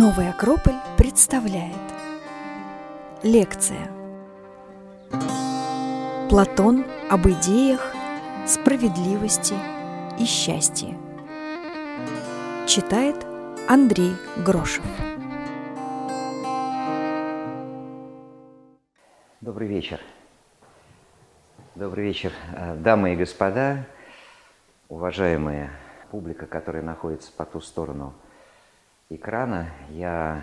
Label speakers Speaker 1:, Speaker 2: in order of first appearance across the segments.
Speaker 1: Новый Акрополь представляет. Лекция. Платон об идеях, справедливости и счастье Читает Андрей Грошев.
Speaker 2: Добрый вечер. Добрый вечер, э, дамы и господа, уважаемая публика, которая находится по ту сторону экрана. Я,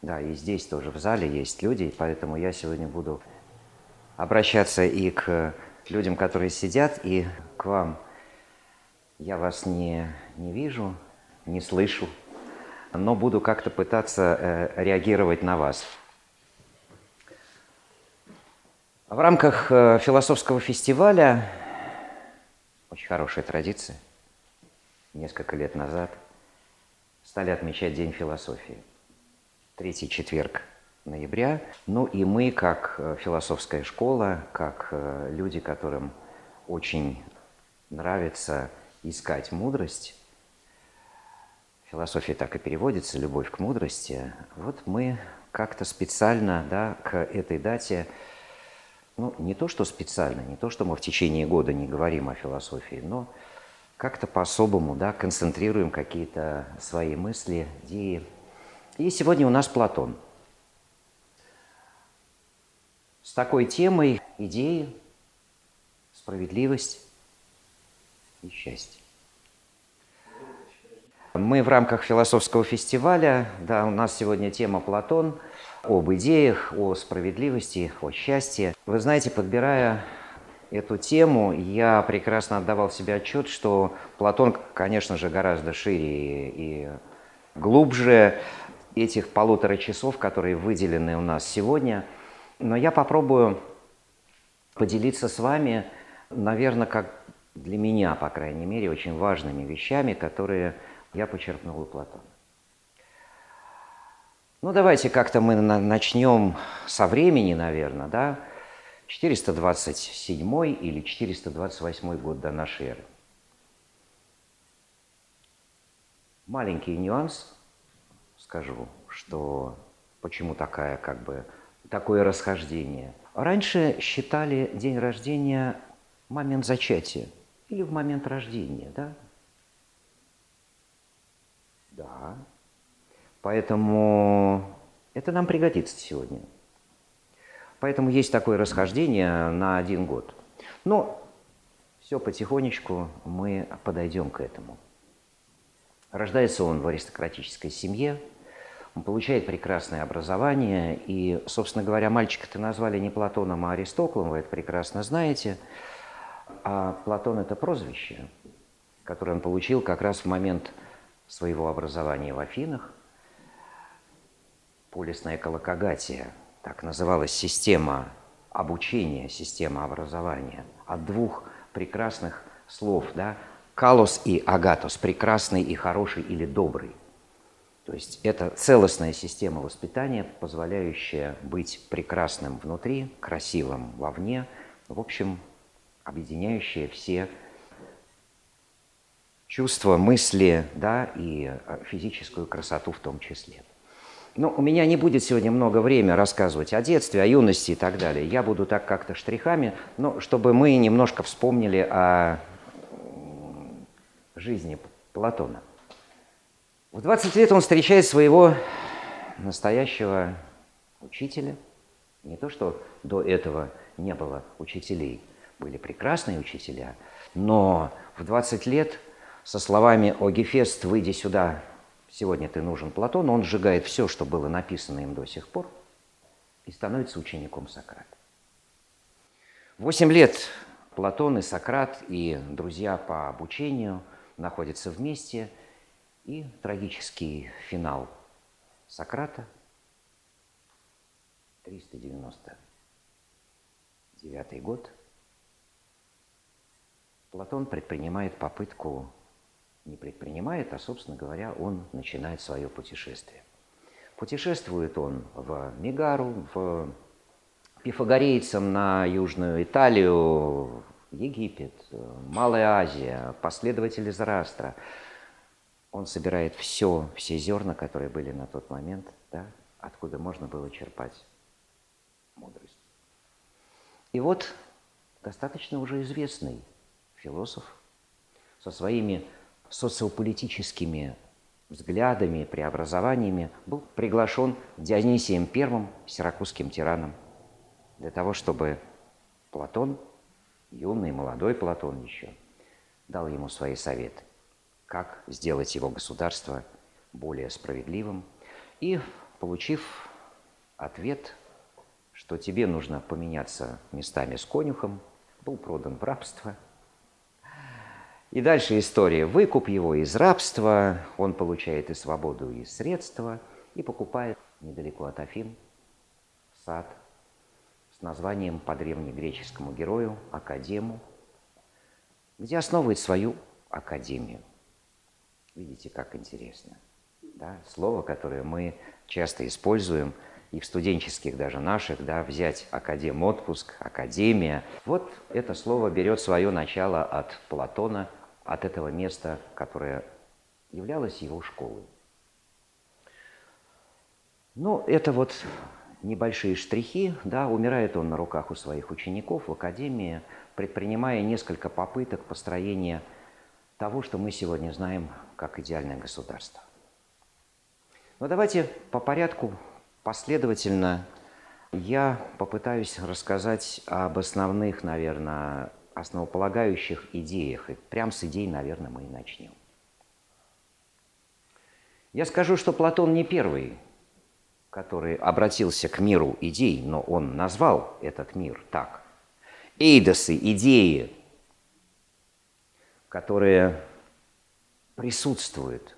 Speaker 2: да, и здесь тоже в зале есть люди, поэтому я сегодня буду обращаться и к людям, которые сидят, и к вам. Я вас не, не вижу, не слышу, но буду как-то пытаться э, реагировать на вас. В рамках э, философского фестиваля, очень хорошая традиция, несколько лет назад – стали отмечать День философии. Третий четверг ноября. Ну и мы, как э, философская школа, как э, люди, которым очень нравится искать мудрость, философия так и переводится, любовь к мудрости, вот мы как-то специально да, к этой дате, ну не то что специально, не то что мы в течение года не говорим о философии, но как-то по-особому да, концентрируем какие-то свои мысли, идеи. И сегодня у нас Платон. С такой темой идеи, справедливость и счастье. Мы в рамках философского фестиваля, да, у нас сегодня тема Платон, об идеях, о справедливости, о счастье. Вы знаете, подбирая эту тему, я прекрасно отдавал себе отчет, что Платон, конечно же, гораздо шире и глубже этих полутора часов, которые выделены у нас сегодня. Но я попробую поделиться с вами, наверное, как для меня, по крайней мере, очень важными вещами, которые я почерпнул у Платона. Ну, давайте как-то мы начнем со времени, наверное, да, 427 или 428 год до нашей эры. Маленький нюанс скажу, что почему такая как бы такое расхождение. Раньше считали день рождения момент зачатия или в момент рождения, да? Да. Поэтому это нам пригодится сегодня. Поэтому есть такое расхождение на один год. Но все потихонечку мы подойдем к этому. Рождается он в аристократической семье, он получает прекрасное образование, и, собственно говоря, мальчика-то назвали не Платоном, а Аристоклом, вы это прекрасно знаете. А Платон – это прозвище, которое он получил как раз в момент своего образования в Афинах. Полисная колокогатия – так называлась система обучения, система образования, от двух прекрасных слов, да, калос и агатос, прекрасный и хороший или добрый. То есть это целостная система воспитания, позволяющая быть прекрасным внутри, красивым вовне, в общем, объединяющая все чувства, мысли, да, и физическую красоту в том числе. Ну, у меня не будет сегодня много времени рассказывать о детстве, о юности и так далее. Я буду так как-то штрихами, но чтобы мы немножко вспомнили о жизни Платона. В 20 лет он встречает своего настоящего учителя. Не то, что до этого не было учителей, были прекрасные учителя, но в 20 лет со словами «О, Гефест, выйди сюда, сегодня ты нужен Платону, он сжигает все, что было написано им до сих пор, и становится учеником Сократа. Восемь лет Платон и Сократ и друзья по обучению находятся вместе, и трагический финал Сократа, 399 год, Платон предпринимает попытку не предпринимает, а, собственно говоря, он начинает свое путешествие. Путешествует он в Мегару, в пифагорейцам на Южную Италию, Египет, Малая Азия, последователи Зарастра. он собирает все, все зерна, которые были на тот момент, да, откуда можно было черпать мудрость. И вот достаточно уже известный философ со своими социополитическими взглядами, преобразованиями был приглашен Дионисием I, сиракузским тираном, для того, чтобы Платон, юный, молодой Платон еще, дал ему свои советы, как сделать его государство более справедливым. И, получив ответ, что тебе нужно поменяться местами с конюхом, был продан в рабство – и дальше история. Выкуп его из рабства, он получает и свободу, и средства, и покупает недалеко от Афин сад с названием по древнегреческому герою Академу, где основывает свою академию. Видите, как интересно. Да? Слово, которое мы часто используем и в студенческих даже наших, да, взять академ отпуск, академия. Вот это слово берет свое начало от Платона, от этого места, которое являлось его школой. Ну, это вот небольшие штрихи, да, умирает он на руках у своих учеников в академии, предпринимая несколько попыток построения того, что мы сегодня знаем как идеальное государство. Но давайте по порядку, последовательно я попытаюсь рассказать об основных, наверное, основополагающих идеях. И прям с идей, наверное, мы и начнем. Я скажу, что Платон не первый, который обратился к миру идей, но он назвал этот мир так. Эйдосы, идеи, которые присутствуют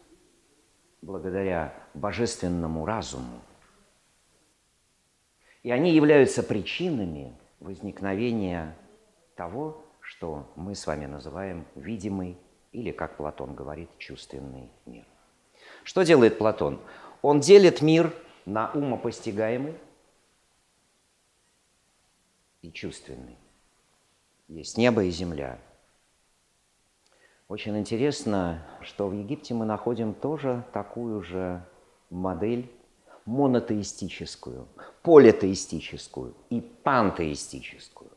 Speaker 2: благодаря божественному разуму. И они являются причинами возникновения того, что мы с вами называем видимый или, как Платон говорит, чувственный мир. Что делает Платон? Он делит мир на умопостигаемый и чувственный. Есть небо и земля. Очень интересно, что в Египте мы находим тоже такую же модель монотеистическую, политеистическую и пантеистическую.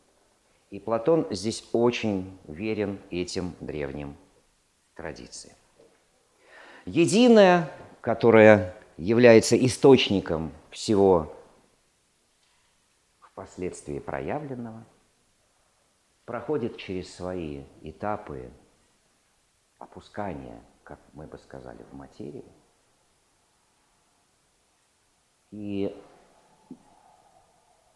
Speaker 2: И Платон здесь очень верен этим древним традициям. Единое, которое является источником всего впоследствии проявленного, проходит через свои этапы опускания, как мы бы сказали, в материю. И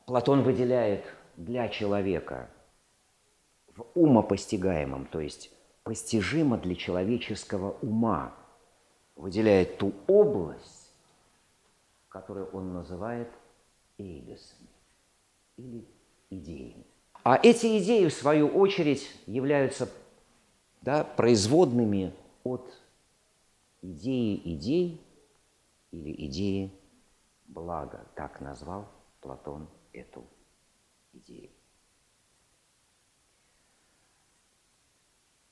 Speaker 2: Платон выделяет для человека в умопостигаемом, то есть постижимо для человеческого ума, выделяет ту область, которую он называет эйдосами или идеями. А эти идеи, в свою очередь, являются да, производными от идеи идей или идеи блага. Так назвал Платон эту идею.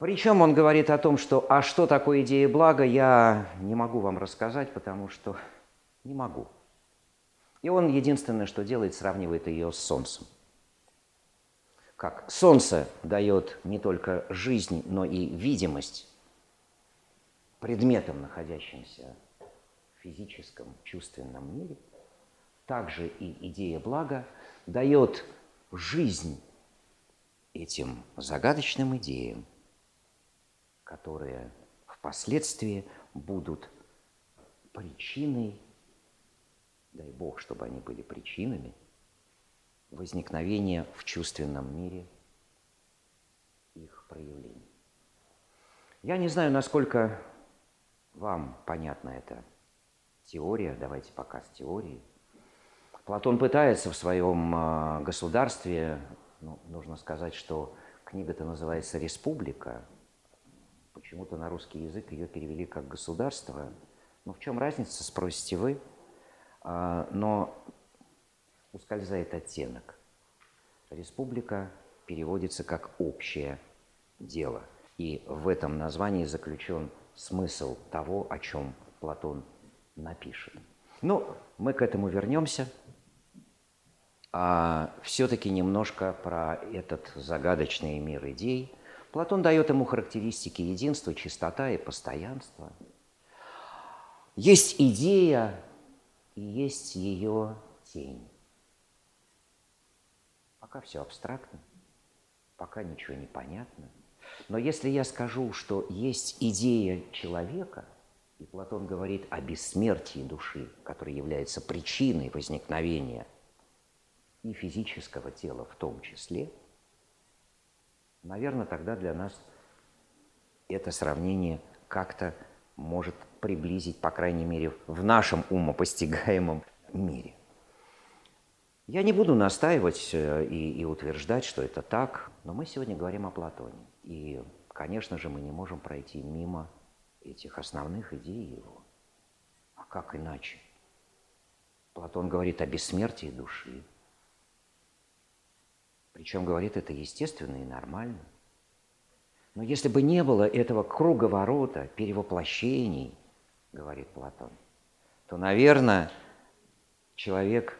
Speaker 2: Причем он говорит о том, что «а что такое идея блага, я не могу вам рассказать, потому что не могу». И он единственное, что делает, сравнивает ее с Солнцем. Как Солнце дает не только жизнь, но и видимость предметам, находящимся в физическом, чувственном мире, также и идея блага дает жизнь этим загадочным идеям, которые впоследствии будут причиной, дай Бог, чтобы они были причинами возникновения в чувственном мире их проявлений. Я не знаю, насколько вам понятна эта теория, давайте пока с теорией. Платон пытается в своем а, государстве, ну, нужно сказать, что книга-то называется «Республика», Почему-то на русский язык ее перевели как государство. Ну в чем разница, спросите вы? А, но ускользает оттенок. Республика переводится как общее дело. И в этом названии заключен смысл того, о чем Платон напишет. Ну, мы к этому вернемся. А все-таки немножко про этот загадочный мир идей. Платон дает ему характеристики единства, чистота и постоянства. Есть идея и есть ее тень. Пока все абстрактно, пока ничего не понятно. Но если я скажу, что есть идея человека, и Платон говорит о бессмертии души, которая является причиной возникновения и физического тела в том числе, наверное, тогда для нас это сравнение как-то может приблизить, по крайней мере, в нашем умопостигаемом мире. Я не буду настаивать э, и, и утверждать, что это так, но мы сегодня говорим о Платоне. И, конечно же, мы не можем пройти мимо этих основных идей его. А как иначе? Платон говорит о бессмертии души. Причем говорит это естественно и нормально. Но если бы не было этого круговорота, перевоплощений, говорит Платон, то, наверное, человек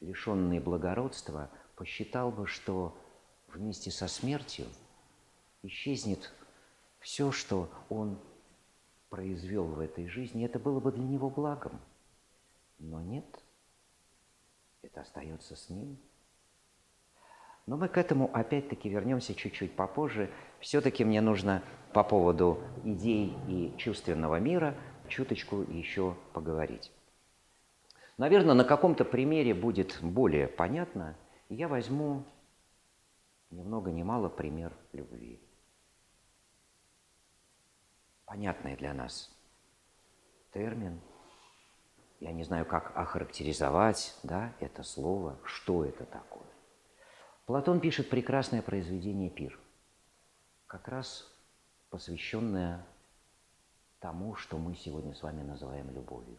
Speaker 2: лишенный благородства, посчитал бы, что вместе со смертью исчезнет все, что он произвел в этой жизни, это было бы для него благом. Но нет, это остается с ним. Но мы к этому опять-таки вернемся чуть-чуть попозже. Все-таки мне нужно по поводу идей и чувственного мира чуточку еще поговорить. Наверное, на каком-то примере будет более понятно. Я возьму ни много ни мало пример любви. Понятный для нас термин. Я не знаю, как охарактеризовать да, это слово, что это такое. Платон пишет прекрасное произведение «Пир», как раз посвященное тому, что мы сегодня с вами называем любовью.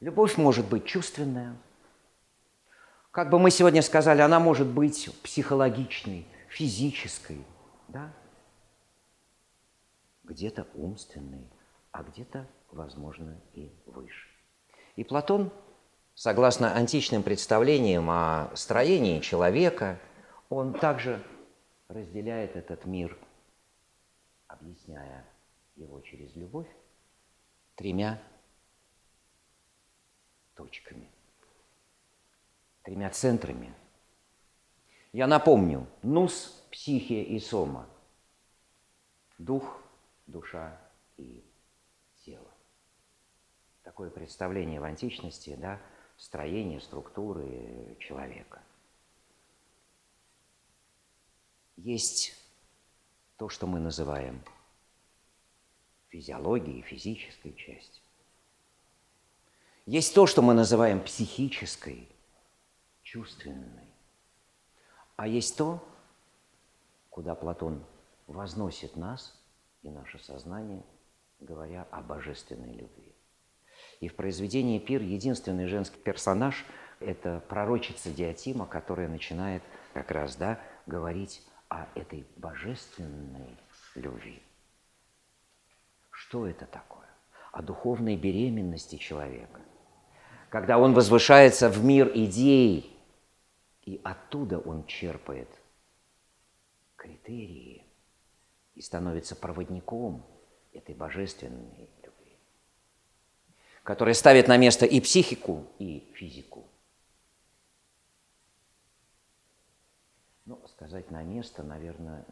Speaker 2: Любовь может быть чувственная. Как бы мы сегодня сказали, она может быть психологичной, физической, да? где-то умственной, а где-то, возможно, и выше. И Платон, согласно античным представлениям о строении человека, он также разделяет этот мир, объясняя его через любовь, тремя точками, тремя центрами. Я напомню, нус, психия и сома, дух, душа и тело. Такое представление в античности, да, строение структуры человека. Есть то, что мы называем физиологией, физической частью. Есть то, что мы называем психической, чувственной. А есть то, куда Платон возносит нас и наше сознание, говоря о божественной любви. И в произведении «Пир» единственный женский персонаж – это пророчица Диатима, которая начинает как раз да, говорить о этой божественной любви. Что это такое? О духовной беременности человека – когда он возвышается в мир идей, и оттуда он черпает критерии и становится проводником этой божественной которая ставит на место и психику, и физику. Ну, сказать на место, наверное,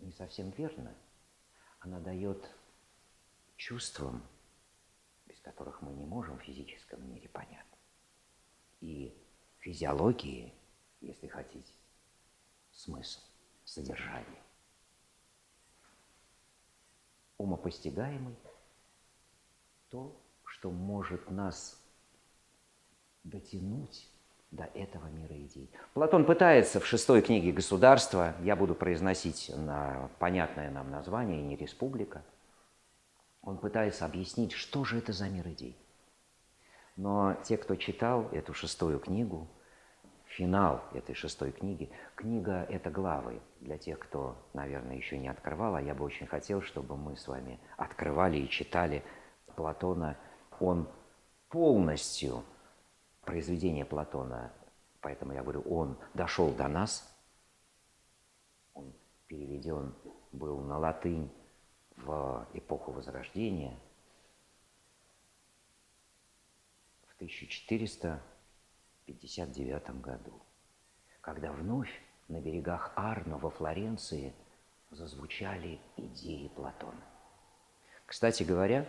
Speaker 2: не совсем верно. Она дает чувствам которых мы не можем в физическом мире понять. И физиологии, если хотите, смысл, содержание. Умопостигаемый то, что может нас дотянуть до этого мира идей. Платон пытается в шестой книге «Государство», я буду произносить на понятное нам название, не «Республика», он пытается объяснить, что же это за мир идей. Но те, кто читал эту шестую книгу, финал этой шестой книги. Книга – это главы. Для тех, кто, наверное, еще не открывал, а я бы очень хотел, чтобы мы с вами открывали и читали Платона. Он полностью, произведение Платона, поэтому я говорю, он дошел до нас, он переведен был на латынь в эпоху Возрождения – в 1400 1959 году, когда вновь на берегах Арно во Флоренции зазвучали идеи Платона. Кстати говоря,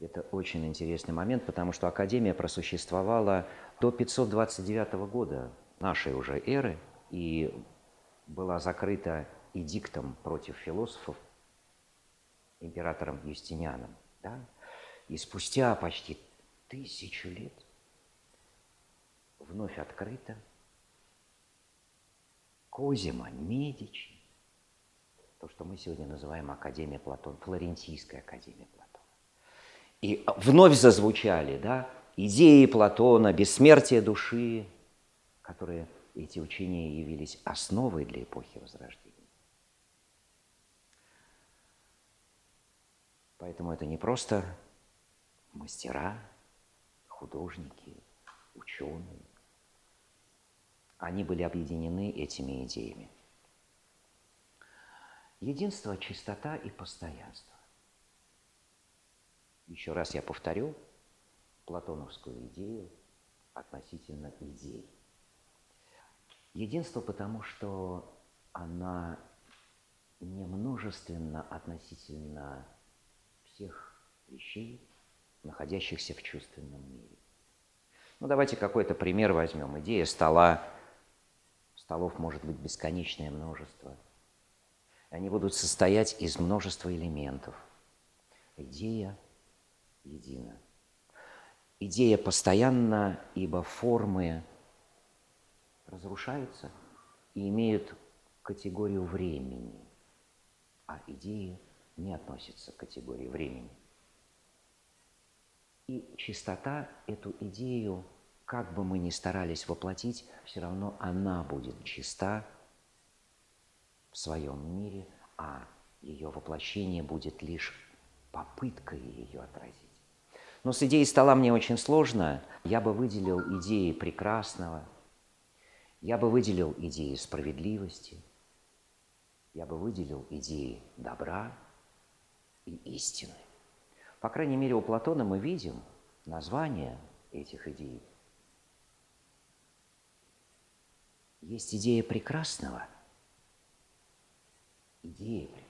Speaker 2: это очень интересный момент, потому что Академия просуществовала до 529 года нашей уже эры и была закрыта эдиктом против философов императором Юстинианом. Да? И спустя почти тысячу лет вновь открыто Козима, Медичи, то, что мы сегодня называем Академия Платона, Флорентийская Академия Платона. И вновь зазвучали да, идеи Платона, бессмертие души, которые эти учения явились основой для эпохи Возрождения. Поэтому это не просто мастера, художники, ученые. Они были объединены этими идеями. Единство, чистота и постоянство. Еще раз я повторю платоновскую идею относительно идей. Единство потому, что она не множественна относительно всех вещей, находящихся в чувственном мире. Ну, давайте какой-то пример возьмем. Идея стола. Столов может быть бесконечное множество. Они будут состоять из множества элементов. Идея едина. Идея постоянна, ибо формы разрушаются и имеют категорию времени, а идеи не относятся к категории времени. И чистота эту идею, как бы мы ни старались воплотить, все равно она будет чиста в своем мире, а ее воплощение будет лишь попыткой ее отразить. Но с идеей стола мне очень сложно. Я бы выделил идеи прекрасного, я бы выделил идеи справедливости, я бы выделил идеи добра и истины. По крайней мере, у Платона мы видим название этих идей. Есть идея прекрасного, идея прекрасного.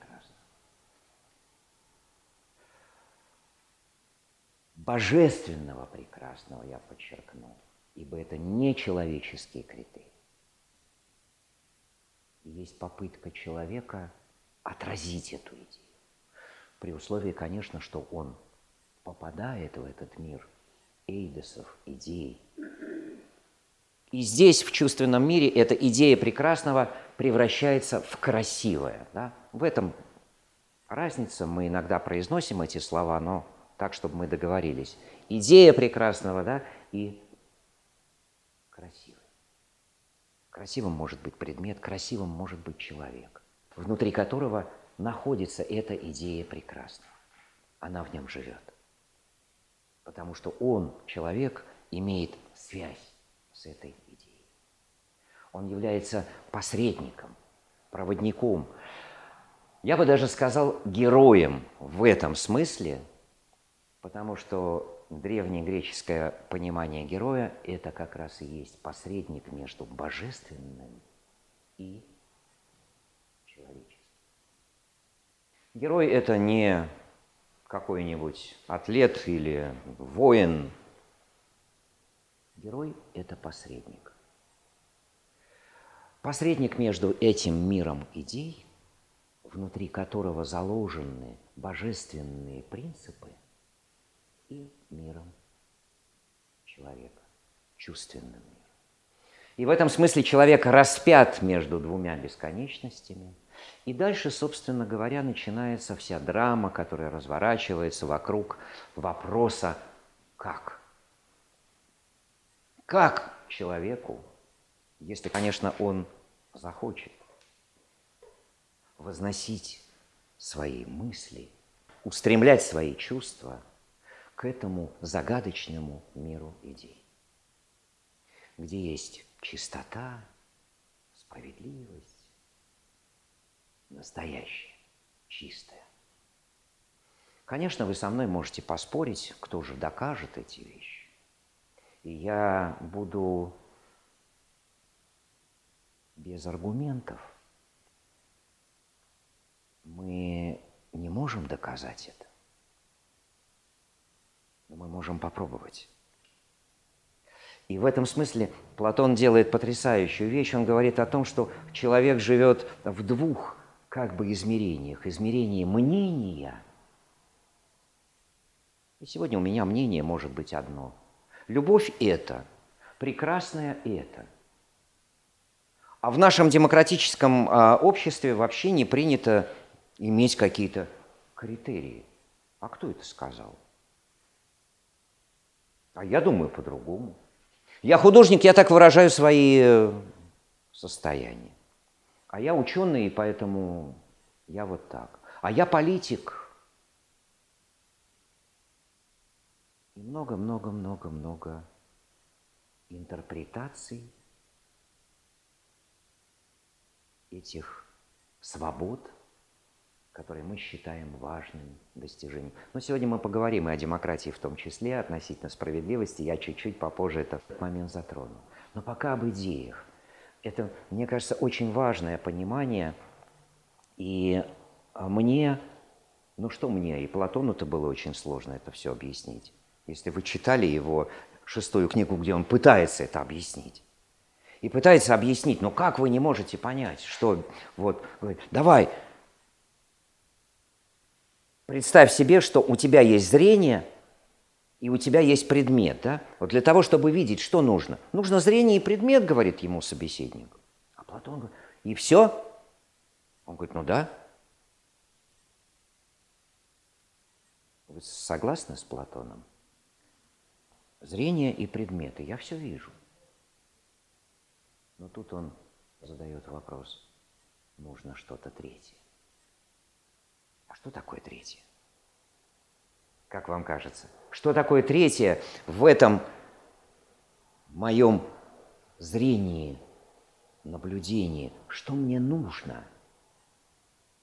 Speaker 2: Божественного прекрасного, я подчеркну, ибо это не человеческие критерии. Есть попытка человека отразить эту идею. При условии, конечно, что он попадает в этот мир эйдосов, идей. И здесь, в чувственном мире, эта идея прекрасного превращается в красивое. Да? В этом разница. Мы иногда произносим эти слова, но так, чтобы мы договорились. Идея прекрасного да, и красивый. Красивым может быть предмет, красивым может быть человек, внутри которого находится эта идея прекрасного. Она в нем живет. Потому что он, человек, имеет связь с этой идеей. Он является посредником, проводником. Я бы даже сказал героем в этом смысле, потому что древнее греческое понимание героя – это как раз и есть посредник между божественным и Герой – это не какой-нибудь атлет или воин. Герой – это посредник. Посредник между этим миром идей, внутри которого заложены божественные принципы, и миром человека, чувственным миром. И в этом смысле человек распят между двумя бесконечностями – и дальше, собственно говоря, начинается вся драма, которая разворачивается вокруг вопроса «как?». Как человеку, если, конечно, он захочет, возносить свои мысли, устремлять свои чувства к этому загадочному миру идей, где есть чистота, справедливость, настоящая, чистая. Конечно, вы со мной можете поспорить, кто же докажет эти вещи. И я буду без аргументов. Мы не можем доказать это. Но мы можем попробовать. И в этом смысле Платон делает потрясающую вещь. Он говорит о том, что человек живет в двух как бы измерениях. Измерение мнения. И сегодня у меня мнение может быть одно. Любовь – это, прекрасное – это. А в нашем демократическом а, обществе вообще не принято иметь какие-то критерии. А кто это сказал? А я думаю по-другому. Я художник, я так выражаю свои э, состояния. А я ученый, и поэтому я вот так. А я политик. И много-много-много-много интерпретаций этих свобод – которые мы считаем важным достижением. Но сегодня мы поговорим и о демократии в том числе, относительно справедливости. Я чуть-чуть попозже этот момент затрону. Но пока об идеях. Это, мне кажется, очень важное понимание. И мне, ну что мне, и Платону-то было очень сложно это все объяснить. Если вы читали его шестую книгу, где он пытается это объяснить, и пытается объяснить, но как вы не можете понять, что вот, давай, Представь себе, что у тебя есть зрение, и у тебя есть предмет. Да? Вот для того, чтобы видеть, что нужно? Нужно зрение и предмет, говорит ему собеседник. А Платон говорит, и все? Он говорит, ну да. Вы согласны с Платоном? Зрение и предметы, я все вижу. Но тут он задает вопрос, нужно что-то третье. А что такое третье? Как вам кажется? Что такое третье в этом моем зрении, наблюдении? Что мне нужно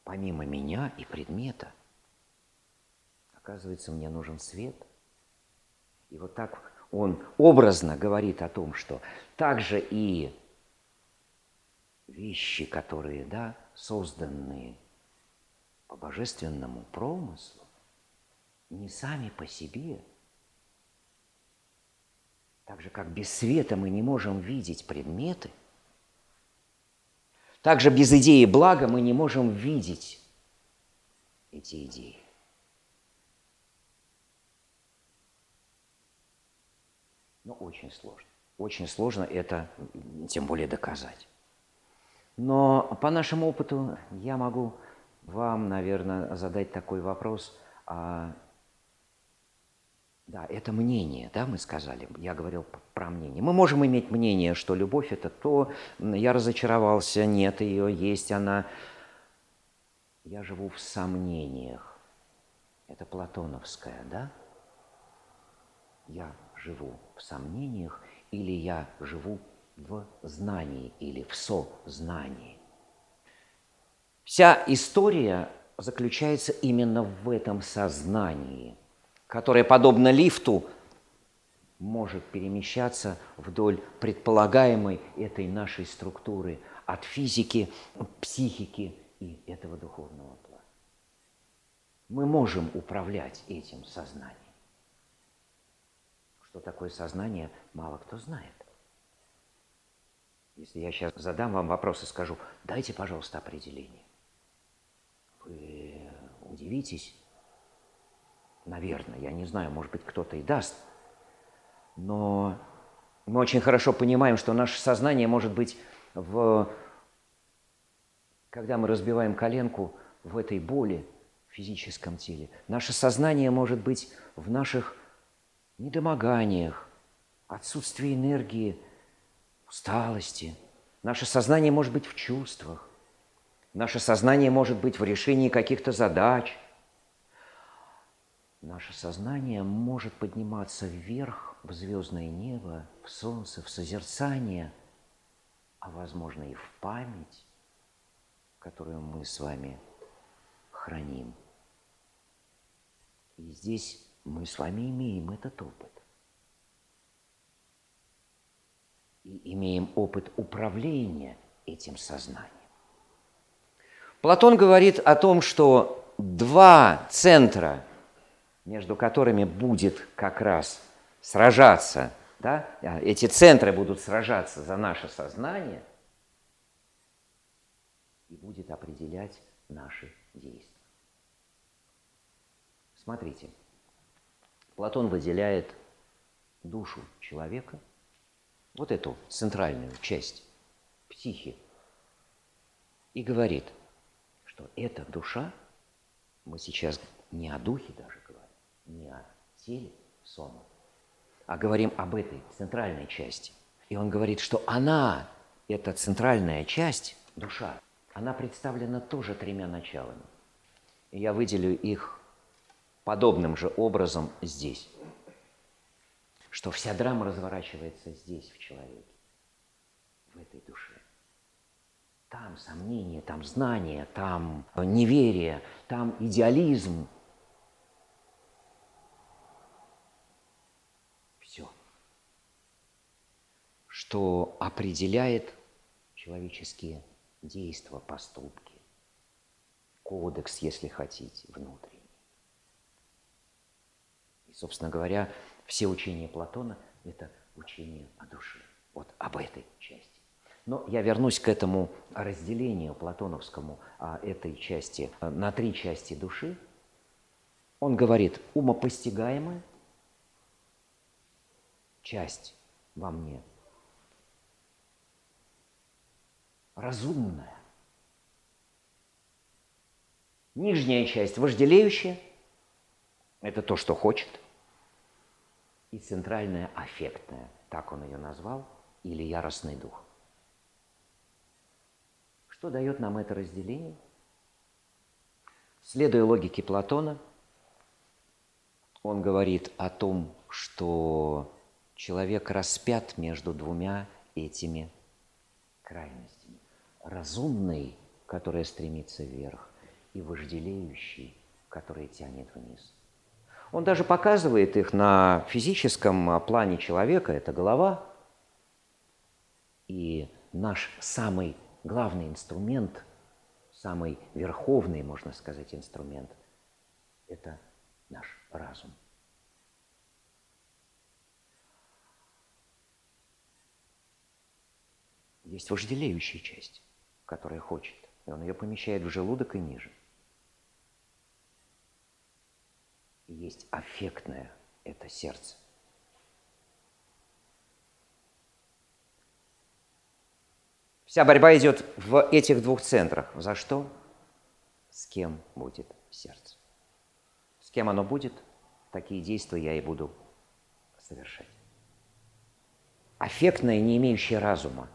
Speaker 2: помимо меня и предмета? Оказывается, мне нужен свет. И вот так он образно говорит о том, что также и вещи, которые да, созданные – по божественному промыслу, не сами по себе. Так же, как без света мы не можем видеть предметы, так же без идеи блага мы не можем видеть эти идеи. Но очень сложно. Очень сложно это, тем более, доказать. Но по нашему опыту я могу вам, наверное, задать такой вопрос. А, да, это мнение, да, мы сказали. Я говорил про мнение. Мы можем иметь мнение, что любовь это то, я разочаровался, нет ее, есть она. Я живу в сомнениях. Это платоновское, да? Я живу в сомнениях или я живу в знании или в сознании. Вся история заключается именно в этом сознании, которое, подобно лифту, может перемещаться вдоль предполагаемой этой нашей структуры от физики, психики и этого духовного плана. Мы можем управлять этим сознанием. Что такое сознание, мало кто знает. Если я сейчас задам вам вопрос и скажу, дайте, пожалуйста, определение. Вы удивитесь, наверное, я не знаю, может быть, кто-то и даст, но мы очень хорошо понимаем, что наше сознание может быть в... Когда мы разбиваем коленку в этой боли в физическом теле, наше сознание может быть в наших недомоганиях, отсутствие энергии, усталости. Наше сознание может быть в чувствах. Наше сознание может быть в решении каких-то задач. Наше сознание может подниматься вверх в звездное небо, в солнце, в созерцание, а возможно и в память, которую мы с вами храним. И здесь мы с вами имеем этот опыт. И имеем опыт управления этим сознанием. Платон говорит о том, что два центра, между которыми будет как раз сражаться, да, эти центры будут сражаться за наше сознание и будет определять наши действия. Смотрите, Платон выделяет душу человека, вот эту центральную часть психи, и говорит, что эта душа, мы сейчас не о духе даже говорим, не о теле сома, а говорим об этой центральной части. И он говорит, что она, эта центральная часть, душа, она представлена тоже тремя началами. И я выделю их подобным же образом здесь. Что вся драма разворачивается здесь, в человеке, в этой душе. Там сомнение, там знание, там неверие, там идеализм. Все. Что определяет человеческие действия, поступки. Кодекс, если хотите, внутренний. Собственно говоря, все учения Платона – это учение о душе. Вот об этой части. Но я вернусь к этому разделению платоновскому о этой части на три части души. Он говорит, умопостигаемая часть во мне, разумная, нижняя часть вожделеющая, это то, что хочет – и центральная аффектная, так он ее назвал, или яростный дух. Что дает нам это разделение? Следуя логике Платона, он говорит о том, что человек распят между двумя этими крайностями. Разумный, который стремится вверх, и вожделеющий, который тянет вниз – он даже показывает их на физическом а, плане человека, это голова. И наш самый главный инструмент, самый верховный, можно сказать, инструмент, это наш разум. Есть вожделеющая часть, которая хочет, и он ее помещает в желудок и ниже – есть аффектное – это сердце. Вся борьба идет в этих двух центрах. За что? С кем будет сердце? С кем оно будет, такие действия я и буду совершать. Аффектное, не имеющее разума,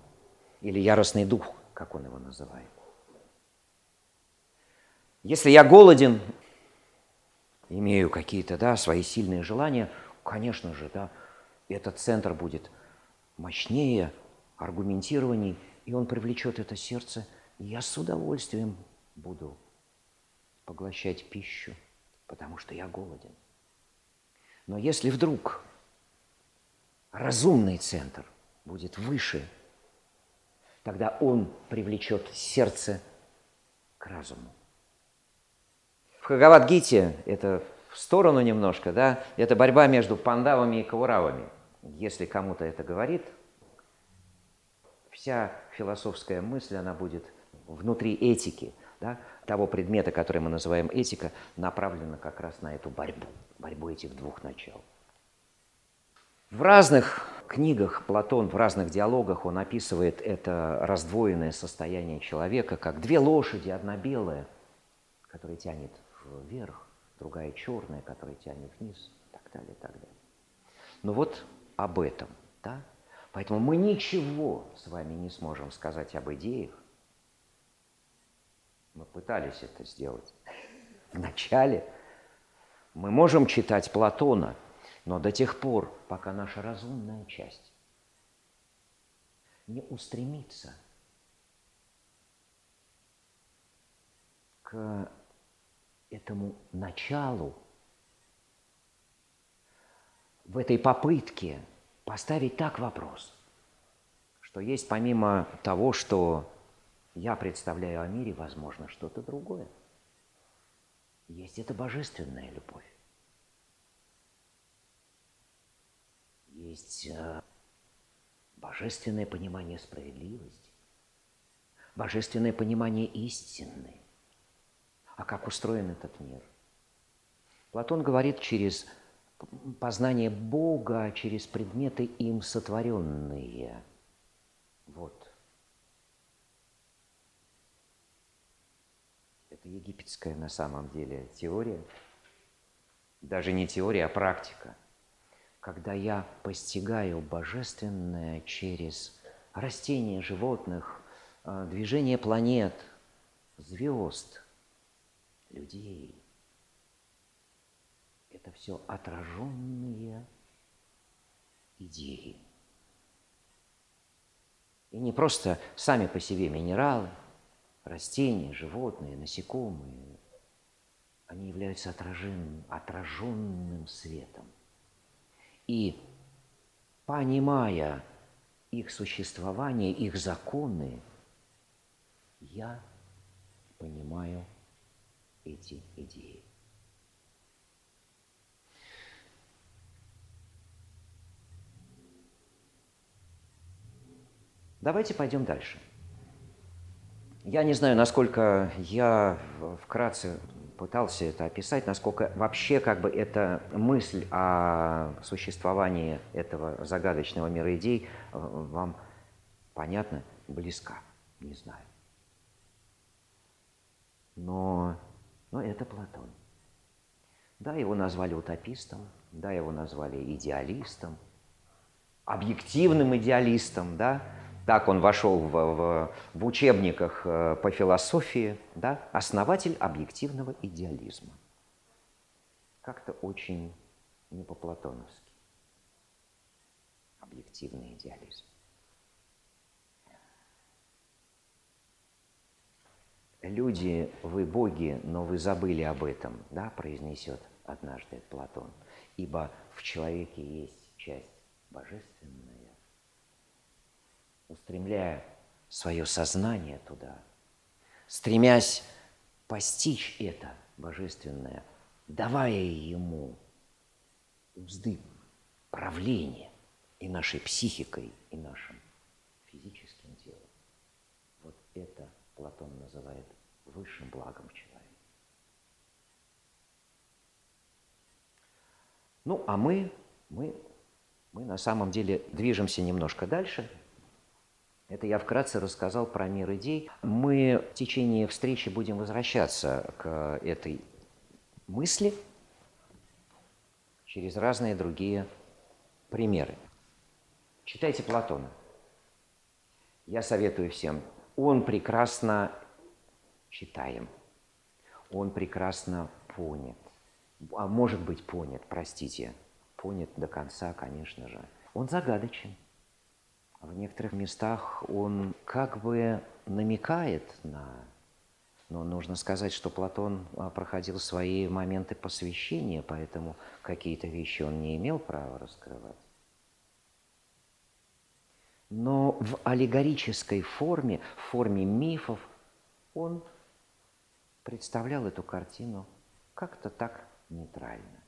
Speaker 2: или яростный дух, как он его называет. Если я голоден, имею какие-то да, свои сильные желания, конечно же, да, этот центр будет мощнее, аргументированней, и он привлечет это сердце, я с удовольствием буду поглощать пищу, потому что я голоден. Но если вдруг разумный центр будет выше, тогда он привлечет сердце к разуму. В Хагавадгите, это в сторону немножко, да, это борьба между пандавами и кауравами. Если кому-то это говорит, вся философская мысль, она будет внутри этики, да, того предмета, который мы называем этика, направлена как раз на эту борьбу, борьбу этих двух начал. В разных книгах Платон, в разных диалогах он описывает это раздвоенное состояние человека, как две лошади, одна белая, которая тянет вверх, другая черная, которая тянет вниз, и так далее, и так далее. Но вот об этом – Да? Поэтому мы ничего с вами не сможем сказать об идеях. Мы пытались это сделать в начале. Мы можем читать Платона, но до тех пор, пока наша разумная часть не устремится к этому началу, в этой попытке поставить так вопрос, что есть помимо того, что я представляю о мире, возможно, что-то другое. Есть эта божественная любовь. Есть э, божественное понимание справедливости, божественное понимание истины. А как устроен этот мир? Платон говорит через познание Бога, через предметы им сотворенные. Вот. Это египетская на самом деле теория. Даже не теория, а практика. Когда я постигаю божественное через растения, животных, а, движение планет, звезд, людей. Это все отраженные идеи. И не просто сами по себе минералы, растения, животные, насекомые. Они являются отраженным, отраженным светом. И понимая их существование, их законы, я понимаю эти идеи. Давайте пойдем дальше. Я не знаю, насколько я вкратце пытался это описать, насколько вообще как бы эта мысль о существовании этого загадочного мира идей э, вам понятна, близка, не знаю. Но, но это Платон. Да, его назвали утопистом, да, его назвали идеалистом, объективным идеалистом, да, так он вошел в, в, в учебниках э, по философии, да, основатель объективного идеализма. Как-то очень не по-платоновски. Объективный идеализм. Люди, вы боги, но вы забыли об этом, да, произнесет однажды Платон. Ибо в человеке есть часть божественная, устремляя свое сознание туда, стремясь постичь это божественное, давая ему узды правления и нашей психикой, и нашим физическим телом. Вот это Платон называет высшим благом человека. Ну, а мы, мы, мы на самом деле движемся немножко дальше – это я вкратце рассказал про мир идей. Мы в течение встречи будем возвращаться к этой мысли через разные другие примеры. Читайте Платона. Я советую всем. Он прекрасно читаем. Он прекрасно понят. А может быть понят, простите. Понят до конца, конечно же. Он загадочен. В некоторых местах он как бы намекает на... Но нужно сказать, что Платон а, проходил свои моменты посвящения, поэтому какие-то вещи он не имел права раскрывать. Но в аллегорической форме, в форме мифов, он представлял эту картину как-то так нейтрально.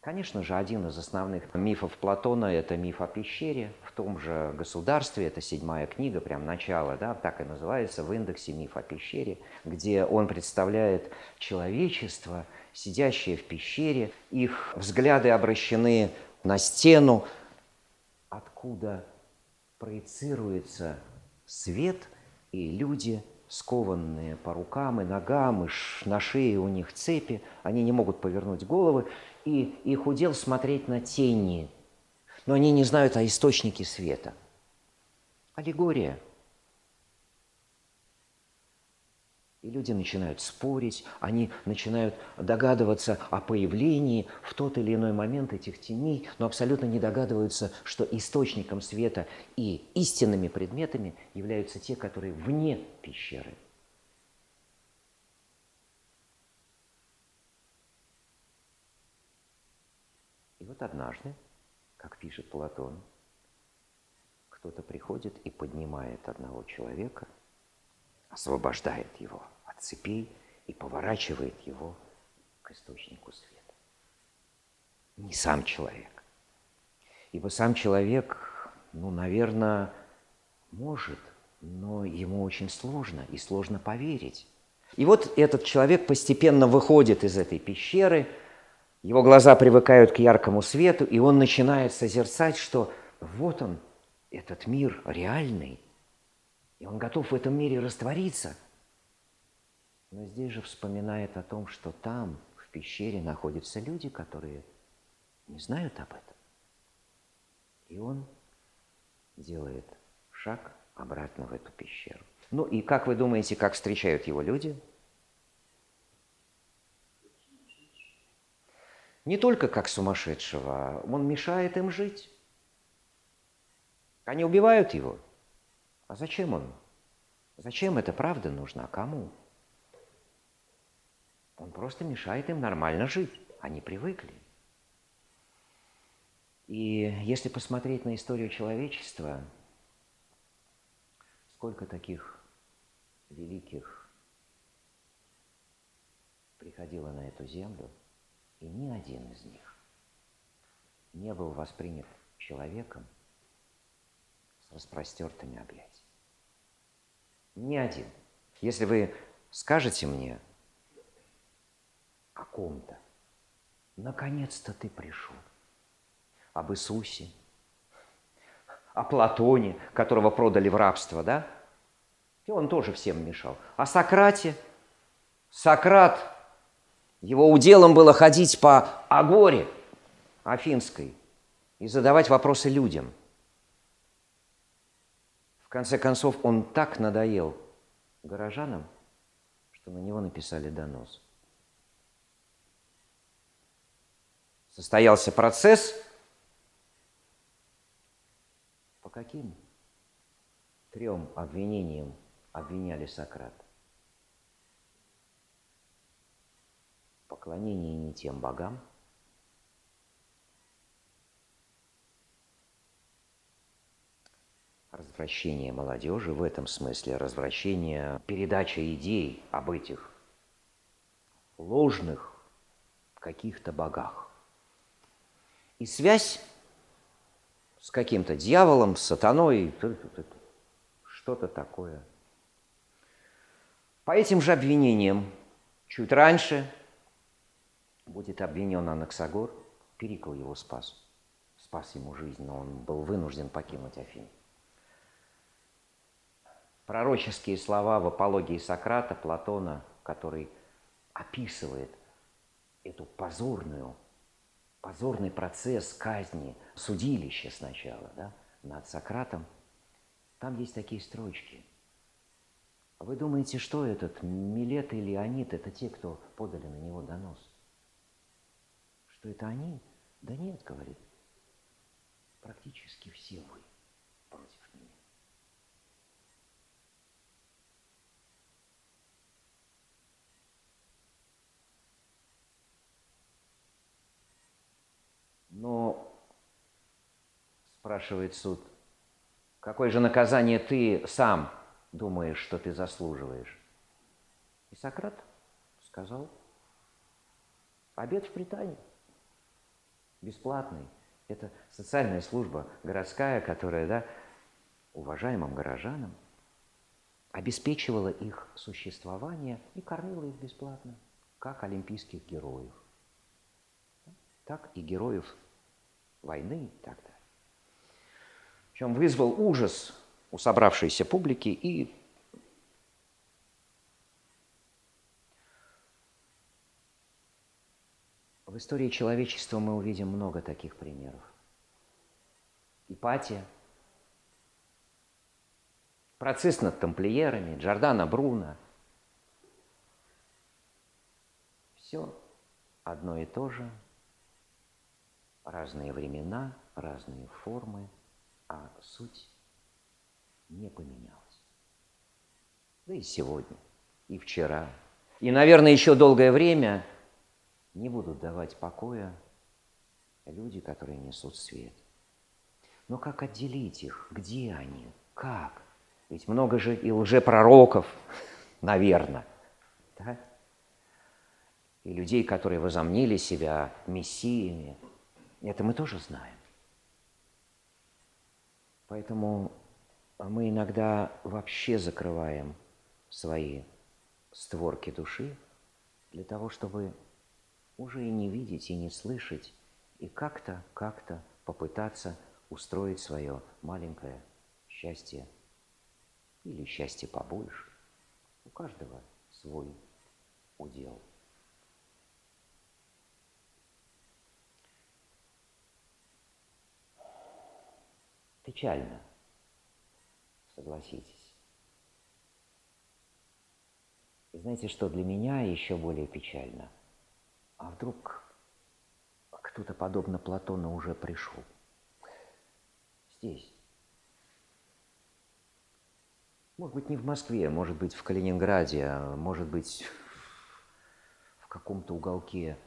Speaker 2: Конечно же, один из основных мифов Платона – это миф о пещере в том же государстве, это седьмая книга, прям начало, да, так и называется, в индексе миф о пещере, где он представляет человечество, сидящее в пещере, их взгляды обращены на стену, откуда проецируется свет, и люди скованные по рукам и ногам, и на шее у них цепи, они не могут повернуть головы, и их удел смотреть на тени, но они не знают о источнике света. Аллегория. И люди начинают спорить, они начинают догадываться о появлении в тот или иной момент этих теней, но абсолютно не догадываются, что источником света и истинными предметами являются те, которые вне пещеры – вот однажды, как пишет Платон, кто-то приходит и поднимает одного человека, освобождает его от цепей и поворачивает его к источнику света. Не сам человек. Ибо сам человек, ну, наверное, может, но ему очень сложно и сложно поверить. И вот этот человек постепенно выходит из этой пещеры – его глаза привыкают к яркому свету, и он начинает созерцать, что вот он, этот мир реальный, и он готов в этом мире раствориться. Но здесь же вспоминает о том, что там, в пещере, находятся люди, которые не знают об этом. И он делает шаг обратно в эту пещеру. Ну и как вы думаете, как встречают его люди – Не только как сумасшедшего, он мешает им жить. Они убивают его. А зачем он? Зачем это правда нужно? Кому? Он просто мешает им нормально жить. Они привыкли. И если посмотреть на историю человечества, сколько таких великих приходило на эту землю – и ни один из них не был воспринят человеком с распростертыми объятиями. Ни один. Если вы скажете мне о ком-то, наконец-то ты пришел, об Иисусе, о Платоне, которого продали в рабство, да? И он тоже всем мешал. О Сократе. Сократ его уделом было ходить по Агоре Афинской и задавать вопросы людям. Конце концов, он так надоел горожанам, что на него написали донос. Состоялся процесс. По каким трем обвинениям обвиняли Сократа? поклонение не тем богам, развращение молодежи в этом смысле, развращение, передача идей об этих ложных каких-то богах. И связь с каким-то дьяволом, с сатаной, что-то такое. По этим же обвинениям чуть раньше будет обвинен Анаксагор, Перикл его спас. Спас ему жизнь, но он был вынужден покинуть Афин. Пророческие слова в апологии Сократа, Платона, который описывает эту позорную, позорный процесс казни, судилище сначала, да, над Сократом, там есть такие строчки. Вы думаете, что этот Милет или Леонид – это те, кто подали на него донос? что это они? Да нет, говорит, практически все вы против меня. Но, спрашивает суд, какое же наказание ты сам думаешь, что ты заслуживаешь? И Сократ сказал, обед в Британии бесплатный. Это социальная служба городская, которая да, уважаемым горожанам обеспечивала их существование и кормила их бесплатно, как олимпийских героев, так и героев войны и так далее. Причем вызвал ужас у собравшейся публики и В истории человечества мы увидим много таких примеров. Ипатия, процесс над тамплиерами, Джордана Бруно. Все одно и то же, разные времена, разные формы, а суть не поменялась. Да и сегодня, и вчера, и, наверное, еще долгое время не будут давать покоя люди, которые несут свет. Но как отделить их? Где они? Как? Ведь много же и лжепророков, наверное, да? и людей, которые возомнили себя мессиями. Это мы тоже знаем. Поэтому мы иногда вообще закрываем свои створки души для того, чтобы уже и не видеть, и не слышать, и как-то, как-то попытаться устроить свое маленькое счастье или счастье побольше. У каждого свой удел. Печально, согласитесь. И знаете, что для меня еще более печально? А вдруг кто-то, подобно Платону, уже пришел? Здесь, может быть, не в Москве, может быть, в Калининграде, а может быть, в каком-то уголке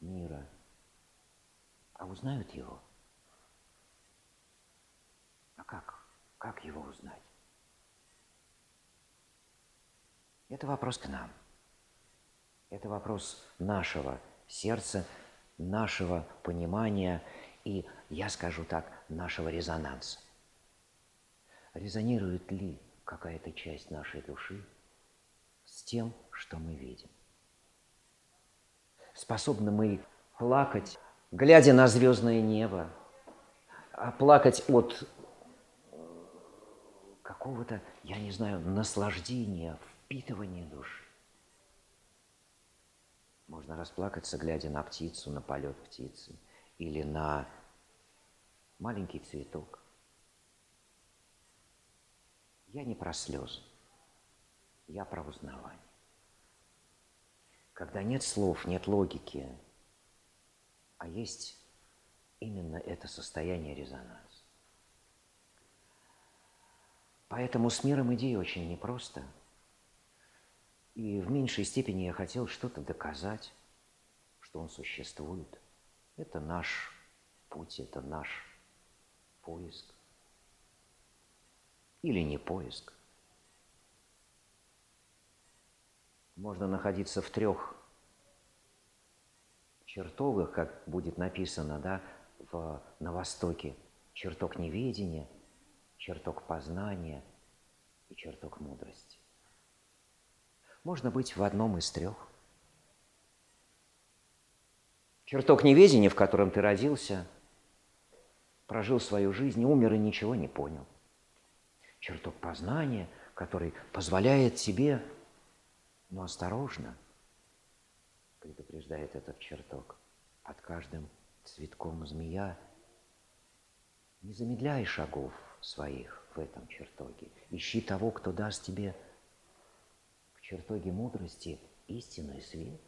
Speaker 2: мира. А узнают его? Как? Как его узнать? Это вопрос к нам. Это вопрос нашего сердца, нашего понимания и, я скажу так, нашего резонанса резонирует ли какая-то часть нашей души с тем, что мы видим. Способны мы плакать, глядя на звездное небо, а плакать от какого-то, я не знаю, наслаждения, впитывания души. Можно расплакаться, глядя на птицу, на полет птицы или на маленький цветок. Я не про слезы, я про узнавание. Когда нет слов, нет логики, а есть именно это состояние резонанса. Поэтому с миром идей очень непросто. И в меньшей степени я хотел что-то доказать, что он существует. Это наш путь, это наш поиск или не поиск. Можно находиться в трех чертогах, как будет написано да, в, на Востоке. Чертог неведения, чертог познания и чертог мудрости. Можно быть в одном из трех. Чертог неведения, в котором ты родился, прожил свою жизнь, умер и ничего не понял – чертог познания, который позволяет тебе, но осторожно, предупреждает этот чертог, под каждым цветком змея. Не замедляй шагов своих в этом чертоге. Ищи того, кто даст тебе в чертоге мудрости истинный свет.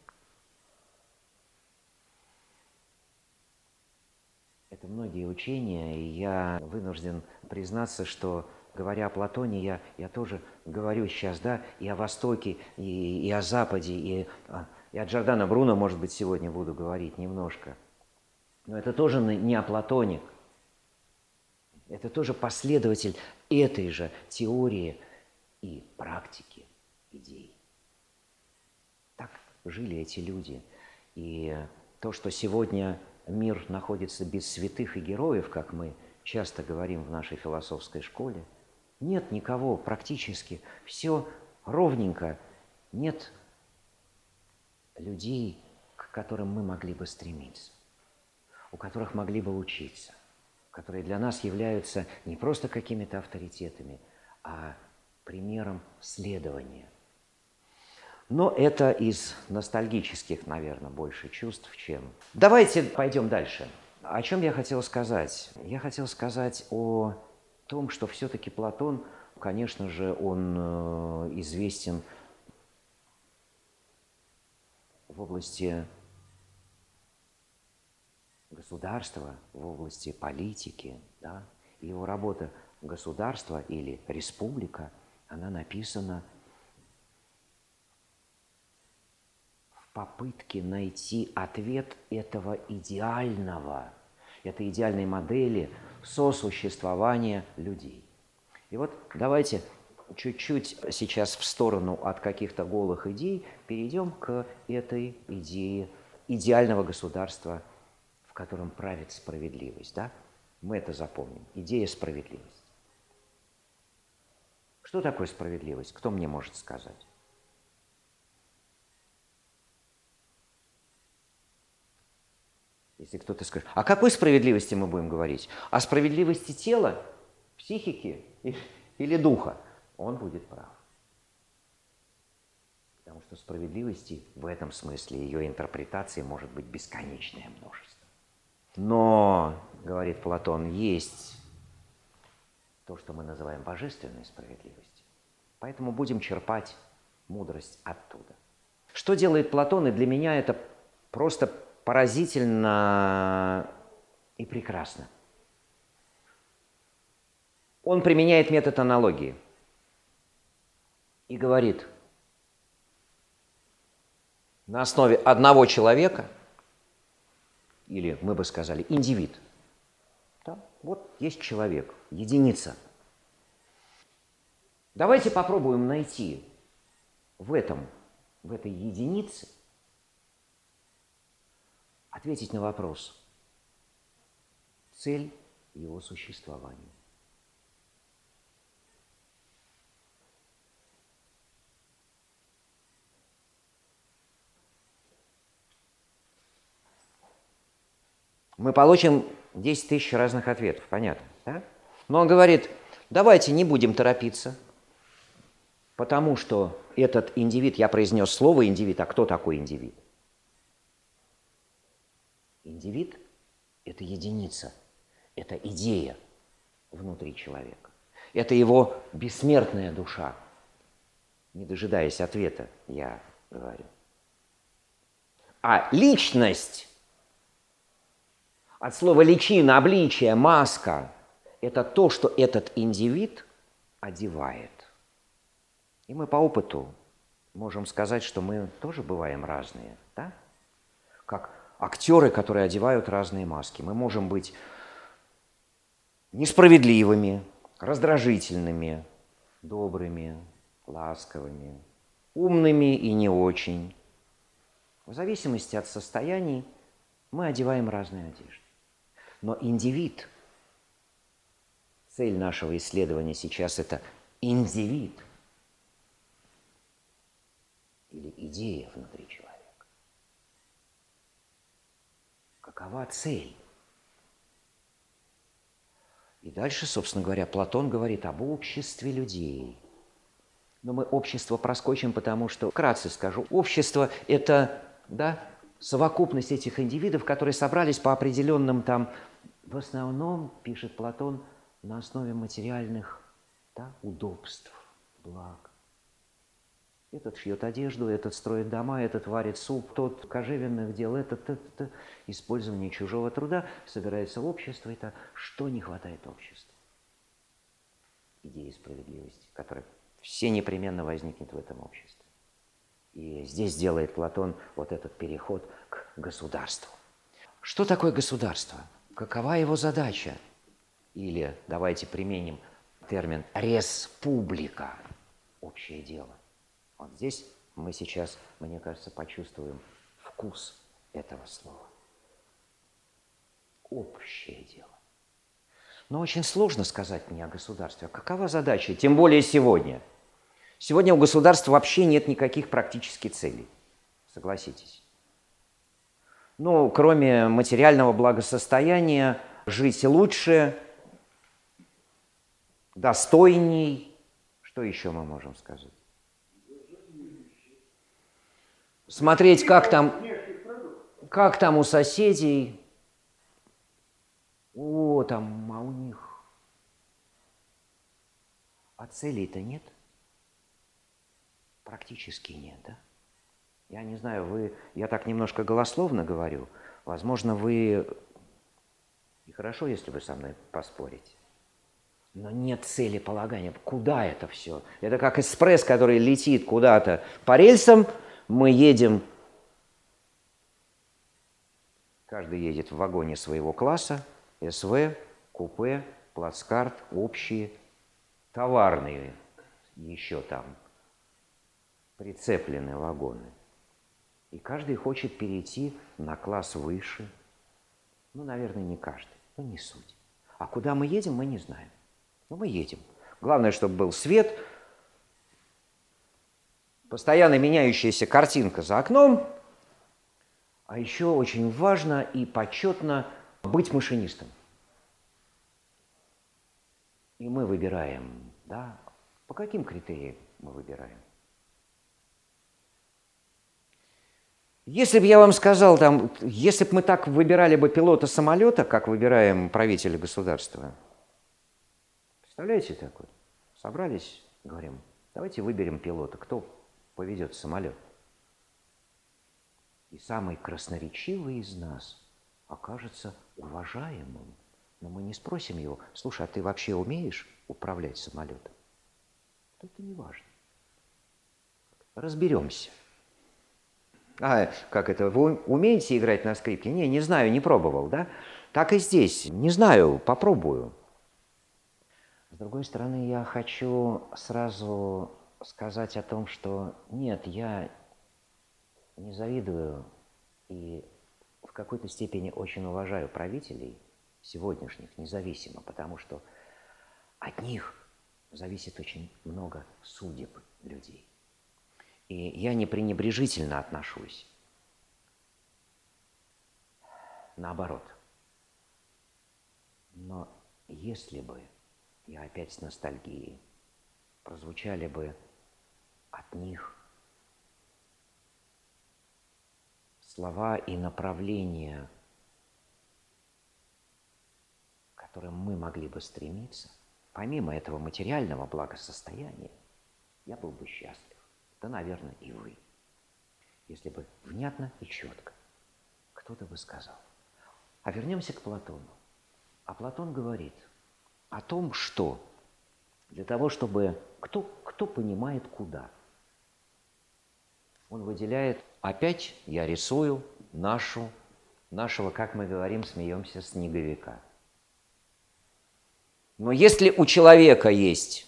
Speaker 2: Это многие учения, и я вынужден признаться, что говоря о Платоне, я, я тоже говорю сейчас, да, и о Востоке, и, и о Западе, и, а, и о Джордано Бруно, может быть, сегодня буду говорить немножко. Но это тоже не о Платоне. Это тоже последователь этой же теории и практики идей. Так жили эти люди. И то, что сегодня мир находится без святых и героев, как мы часто говорим в нашей философской школе – нет никого практически, все ровненько. Нет людей, к которым мы могли бы стремиться, у которых могли бы учиться, которые для нас являются не просто какими-то авторитетами, а примером следования. Но это из ностальгических, наверное, больше чувств, чем... Давайте пойдем дальше. О чем я хотел сказать? Я хотел сказать о том, что все-таки Платон, конечно же, он э, известен в области государства, в области политики. Да? Его работа «Государство» или «Республика», она написана в попытке найти ответ этого идеального, этой идеальной модели сосуществования людей. И вот давайте чуть-чуть сейчас в сторону от каких-то голых идей перейдем к этой идее идеального государства, котором правит справедливость. Да? Мы это запомним. Идея справедливости. Что такое справедливость? Кто мне может сказать? Если кто-то скажет, о какой справедливости мы будем говорить? О справедливости тела, психики или духа? Он будет прав. Потому что справедливости в этом смысле, ее интерпретации может быть бесконечное множество. Но, говорит Платон, есть то, что мы называем божественной справедливостью. Поэтому будем черпать мудрость оттуда. Что делает Платон, и для меня это просто поразительно и прекрасно. Он применяет метод аналогии и говорит, на основе одного человека, или мы бы сказали индивид, да, вот есть человек, единица. Давайте попробуем найти в этом, в этой единице ответить на вопрос цель его существования. Мы получим 10 тысяч разных ответов, понятно, да? Но он говорит, давайте не будем торопиться, потому что этот индивид, я произнес слово индивид, а кто такой индивид? Индивид – это единица, это идея внутри человека. Это его бессмертная душа. Не дожидаясь ответа, я говорю. А личность от слова личина, обличие, маска – это то, что этот индивид одевает. И мы по опыту можем сказать, что мы тоже бываем разные, да? Как актеры, которые одевают разные маски. Мы можем быть несправедливыми, раздражительными, добрыми, ласковыми, умными и не очень. В зависимости от состояний мы одеваем разные одежды. Но индивид, цель нашего исследования сейчас это индивид или идея внутри человека. Какова цель? И дальше, собственно говоря, Платон говорит об обществе людей. Но мы общество проскочим, потому что, вкратце скажу, общество – это да, совокупность этих индивидов, которые собрались по определенным там, в основном, пишет Платон, на основе материальных да, удобств, благ. Этот шьет одежду, этот строит дома, этот варит суп, тот кожевенных дел, этот, этот, этот использование чужого труда, собирается общество. Это что не хватает обществу? Идеи справедливости, которая все непременно возникнет в этом обществе. И здесь делает Платон вот этот переход к государству. Что такое государство? Какова его задача? Или давайте применим термин республика, общее дело. Вот здесь мы сейчас, мне кажется, почувствуем вкус этого слова. Общее дело. Но очень сложно сказать мне о государстве. Какова задача? Тем более сегодня. Сегодня у государства вообще нет никаких практических целей. Согласитесь. Ну, кроме материального благосостояния, жить лучше, достойней. Что еще мы можем сказать? смотреть, как там, как там у соседей, О, там, а у них... А целей-то нет? Практически нет, да? Я не знаю, вы... Я так немножко голословно говорю. Возможно, вы... И хорошо, если вы со мной поспорите. Но нет цели полагания. Куда это все? Это как экспресс, который летит куда-то по рельсам. Мы едем, каждый едет в вагоне своего класса, СВ, купе, плацкарт, общие, товарные еще там, прицеплены вагоны. И каждый хочет перейти на класс выше. Ну, наверное, не каждый, но не суть. А куда мы едем, мы не знаем. Но мы едем. Главное, чтобы был свет, постоянно меняющаяся картинка за окном, а еще очень важно и почетно быть машинистом. И мы выбираем, да, по каким критериям мы выбираем? Если бы я вам сказал, там, если бы мы так выбирали бы пилота самолета, как выбираем правителя государства, представляете такое? Собрались, говорим, давайте выберем пилота, кто поведет самолет. И самый красноречивый из нас окажется уважаемым. Но мы не спросим его, слушай, а ты вообще умеешь управлять самолетом? Это не важно. Разберемся. А как это, вы умеете играть на скрипке? Не, не знаю, не пробовал, да? Так и здесь. Не знаю, попробую. С другой стороны, я хочу сразу сказать о том, что нет, я не завидую и в какой-то степени очень уважаю правителей сегодняшних, независимо, потому что от них зависит очень много судеб людей. И я не пренебрежительно отношусь. Наоборот. Но если бы, я опять с ностальгией, прозвучали бы от них слова и направления, к которым мы могли бы стремиться, помимо этого материального благосостояния, я был бы счастлив. Да, наверное, и вы. Если бы внятно и четко кто-то бы сказал. А вернемся к Платону. А Платон говорит о том, что для того, чтобы кто, кто понимает куда. Он выделяет, опять я рисую нашу, нашего, как мы говорим, смеемся, снеговика. Но если у человека есть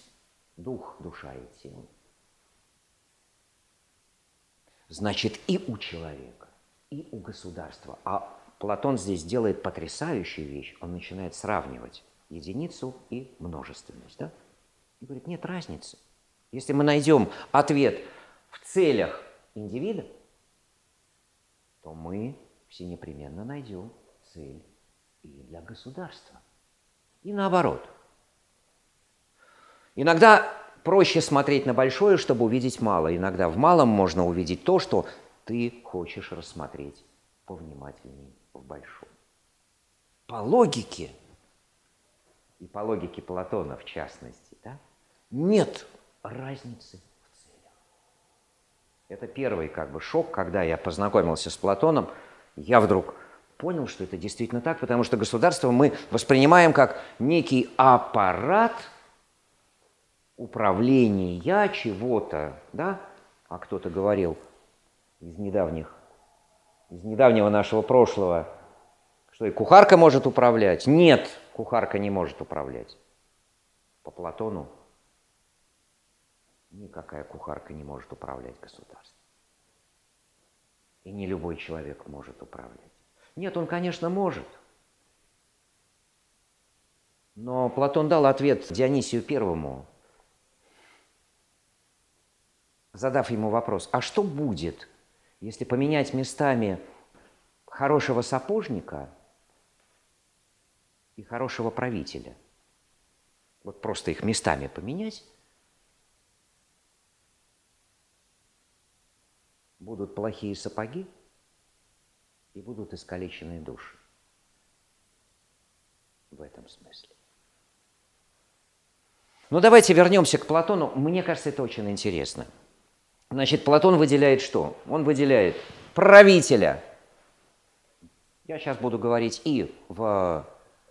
Speaker 2: дух, душа и тело, значит и у человека, и у государства. А Платон здесь делает потрясающую вещь. Он начинает сравнивать единицу и множественность. Да? И говорит, нет разницы. Если мы найдем ответ в целях индивида, то мы все непременно найдем цель и для государства. И наоборот. Иногда проще смотреть на большое, чтобы увидеть мало. Иногда в малом можно увидеть то, что ты хочешь рассмотреть повнимательнее в большом. По логике, и по логике Платона в частности, да, нет разницы в целях. Это первый как бы шок, когда я познакомился с Платоном, я вдруг понял, что это действительно так, потому что государство мы воспринимаем как некий аппарат – управления чего-то, да, а кто-то говорил из недавних, из недавнего нашего прошлого, что и кухарка может управлять. Нет, кухарка не может управлять. По Платону никакая кухарка не может управлять государством. И не любой человек может управлять. Нет, он, конечно, может. Но Платон дал ответ Дионисию Первому, задав ему вопрос, а что будет, если поменять местами хорошего сапожника и хорошего правителя? Вот просто их местами поменять, будут плохие сапоги и будут искалеченные души. в этом смысле. Ну давайте вернемся к Платону. Мне кажется, это очень интересно. Значит, Платон выделяет что? Он выделяет правителя. Я сейчас буду говорить и в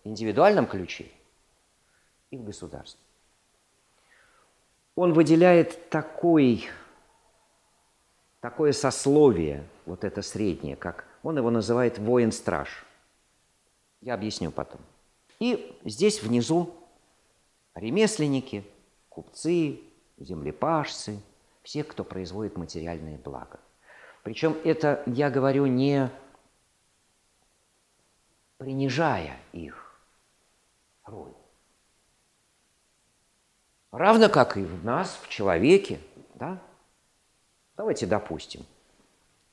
Speaker 2: индивидуальном ключе, и в государстве. Он выделяет такой, такое сословие, вот это среднее, как он его называет воин-страж. Я объясню потом. И здесь внизу ремесленники, купцы, землепашцы, все, кто производит материальные блага. Причем это я говорю не принижая их роль. Равно как и в нас, в человеке, да? Давайте допустим,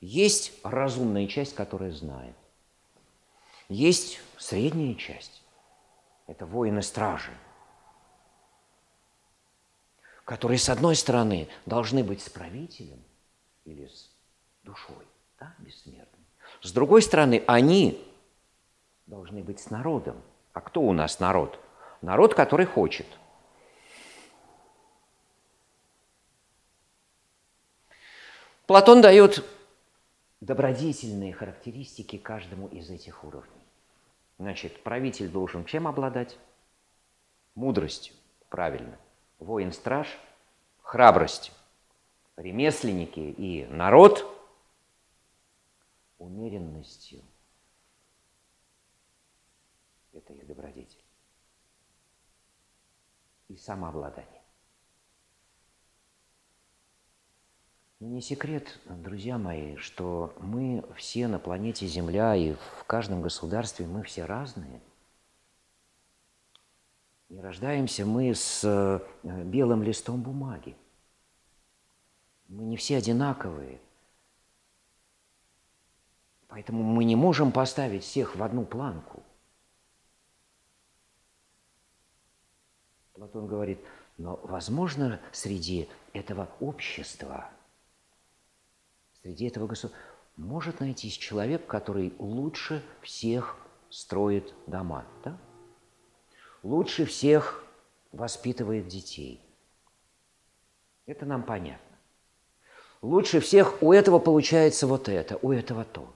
Speaker 2: есть разумная часть, которая знает. Есть средняя часть. Это воины-стражи, которые, с одной стороны, должны быть с правителем или с душой, да, бессмертным. С другой стороны, они должны быть с народом. А кто у нас народ? Народ, который хочет. Платон дает добродетельные характеристики каждому из этих уровней. Значит, правитель должен чем обладать? Мудростью, правильно. Воин-страж – храбростью. Ремесленники и народ – умеренностью – это их добродетель. И самообладание. Не секрет, друзья мои, что мы все на планете Земля и в каждом государстве мы все разные. Не рождаемся мы с э, белым листом бумаги. Мы не все одинаковые. Поэтому мы не можем поставить всех в одну планку. Платон говорит, но возможно среди этого общества, среди этого государства, может найтись человек, который лучше всех строит дома, да? Лучше всех воспитывает детей. Это нам понятно. Лучше всех у этого получается вот это, у этого то.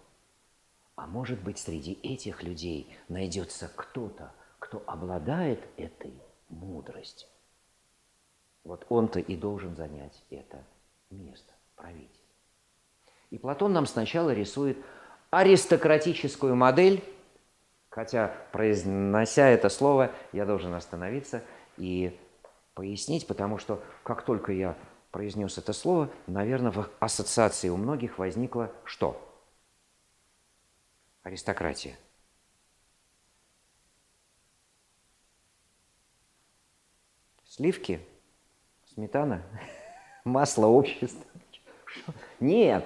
Speaker 2: А может быть, среди этих людей найдется кто-то, кто обладает этой мудрость. Вот он-то и должен занять это место, правитель. И Платон нам сначала рисует аристократическую модель, хотя, произнося это слово, я должен остановиться и пояснить, потому что как только я произнес это слово, наверное, в ассоциации у многих возникло что? Аристократия – Сливки? Сметана? Масло общества? Нет.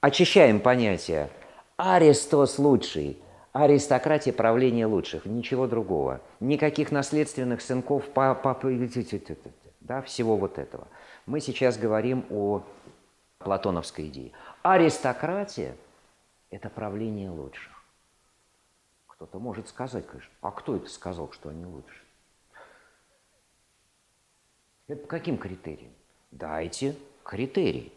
Speaker 2: Очищаем понятие. Аристос лучший. Аристократия правления лучших. Ничего другого. Никаких наследственных сынков, пап, да, всего вот этого. Мы сейчас говорим о платоновской идее. Аристократия – это правление лучших. Кто-то может сказать, конечно, а кто это сказал, что они лучше? Это по каким критериям? Дайте критерии.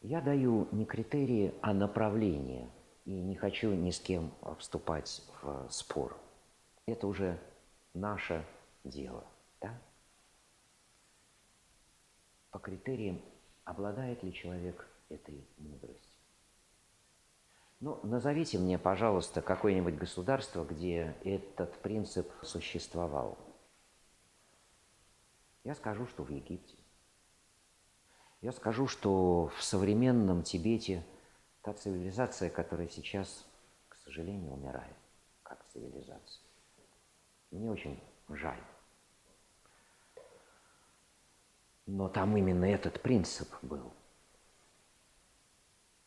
Speaker 2: Я даю не критерии, а направление. И не хочу ни с кем вступать в спор. Это уже наше дело. Да? По критериям, обладает ли человек этой мудростью. Ну, назовите мне, пожалуйста, какое-нибудь государство, где этот принцип существовал. Я скажу, что в Египте. Я скажу, что в современном Тибете та цивилизация, которая сейчас, к сожалению, умирает, как цивилизация. Мне очень жаль. Но там именно этот принцип был.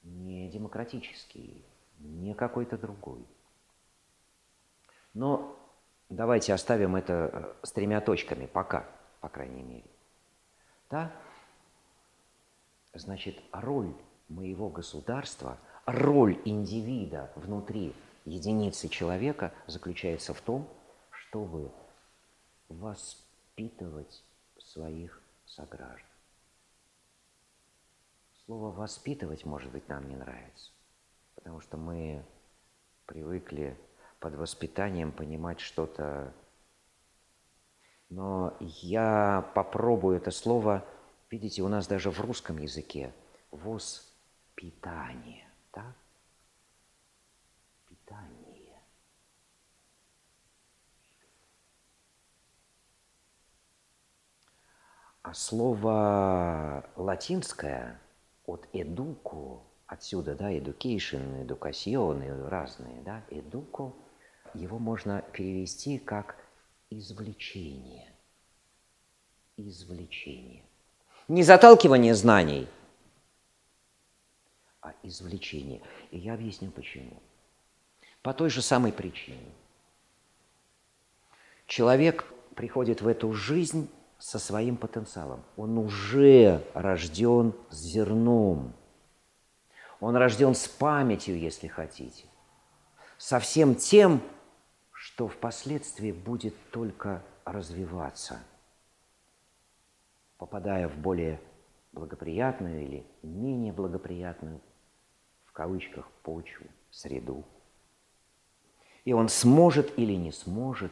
Speaker 2: Не демократический, не какой-то другой. Но давайте оставим это э, с тремя точками пока – по крайней мере. Да? Значит, роль моего государства, роль индивида внутри единицы человека заключается в том, чтобы воспитывать своих сограждан. Слово «воспитывать», может быть, нам не нравится, потому что мы привыкли под воспитанием понимать что-то. Но я попробую это слово, видите, у нас даже в русском языке воспитание, да? Питание. А слово латинское от educo, отсюда, да, education, educación, разные, да, educo – его можно перевести как извлечение. Извлечение. Не заталкивание знаний, извлечение. И я объясню почему. По той же самой причине. Человек приходит в эту жизнь со своим потенциалом. Он уже рожден с зерном. Он рожден с памятью, если хотите. Со всем тем, что впоследствии будет только развиваться, попадая в более благоприятную или менее благоприятную, кавычках, почву, среду. И он сможет или не сможет